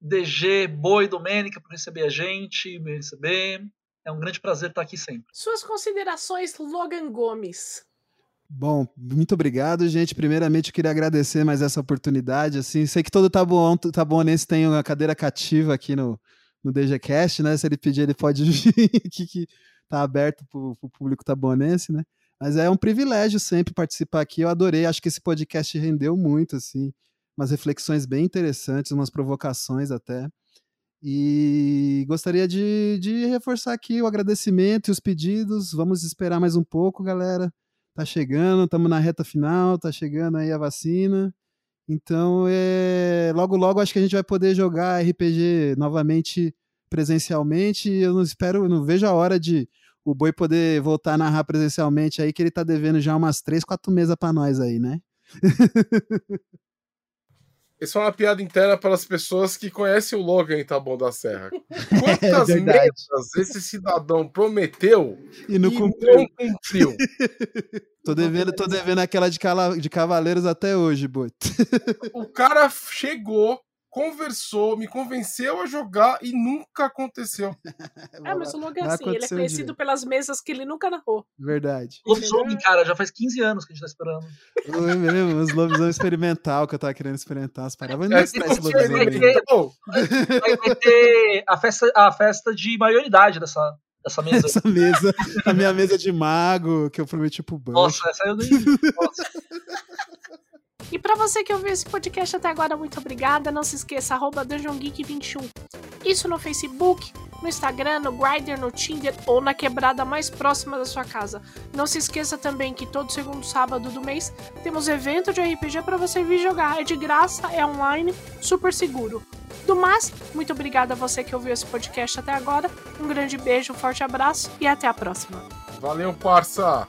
DG, Boi, Domênica, por receber a gente, me receber. É um grande prazer estar aqui sempre. Suas considerações, Logan Gomes. Bom, muito obrigado, gente. Primeiramente, eu queria agradecer mais essa oportunidade. Assim, sei que todo Tabuão, Tabuonense tem uma cadeira cativa aqui no, no DGCast, né? Se ele pedir, ele pode *laughs* vir aqui, que tá aberto para o público tabuonense, né? Mas é um privilégio sempre participar aqui. Eu adorei, acho que esse podcast rendeu muito, assim, umas reflexões bem interessantes, umas provocações até. E gostaria de, de reforçar aqui o agradecimento e os pedidos. Vamos esperar mais um pouco, galera tá chegando, estamos na reta final, tá chegando aí a vacina. Então, é, logo logo acho que a gente vai poder jogar RPG novamente presencialmente. Eu não espero, não vejo a hora de o Boi poder voltar a narrar presencialmente aí, que ele tá devendo já umas três, quatro mesas para nós aí, né? *laughs* Isso é uma piada interna para as pessoas que conhecem o Logan em Taboão da Serra. *laughs* Quantas é metas esse cidadão prometeu e não cumpriu? Não cumpriu. *laughs* tô, devendo, tô devendo aquela de, cala, de Cavaleiros até hoje, Boto. o cara chegou conversou, me convenceu a jogar e nunca aconteceu. *laughs* É, mas o Logan é Vai assim, ele é um conhecido pelas mesas que ele nunca narrou. Verdade. Lobisomem, cara, já faz 15 anos que a gente tá esperando. Foi mesmo, os lobisomem experimental que eu tava querendo experimentar as paradas. Mas É, não está esse é lobisomem aí. porque- Então, Vai, vai ter a festa, a festa de maioridade dessa, dessa mesa. Essa mesa, a minha mesa de mago que eu prometi pro Bush. Nossa, essa eu nem. Nossa. *laughs* E pra você que ouviu esse podcast até agora, muito obrigada. Não se esqueça, arroba Dungeon Geek 21. Isso no Facebook, no Instagram, no Grindr, no Tinder ou na quebrada mais próxima da sua casa. Não se esqueça também que todo segundo sábado do mês temos evento de RPG para você vir jogar. É de graça, é online, super seguro. Do mais, muito obrigada a você que ouviu esse podcast até agora. Um grande beijo, um forte abraço e até a próxima. valeu, parça!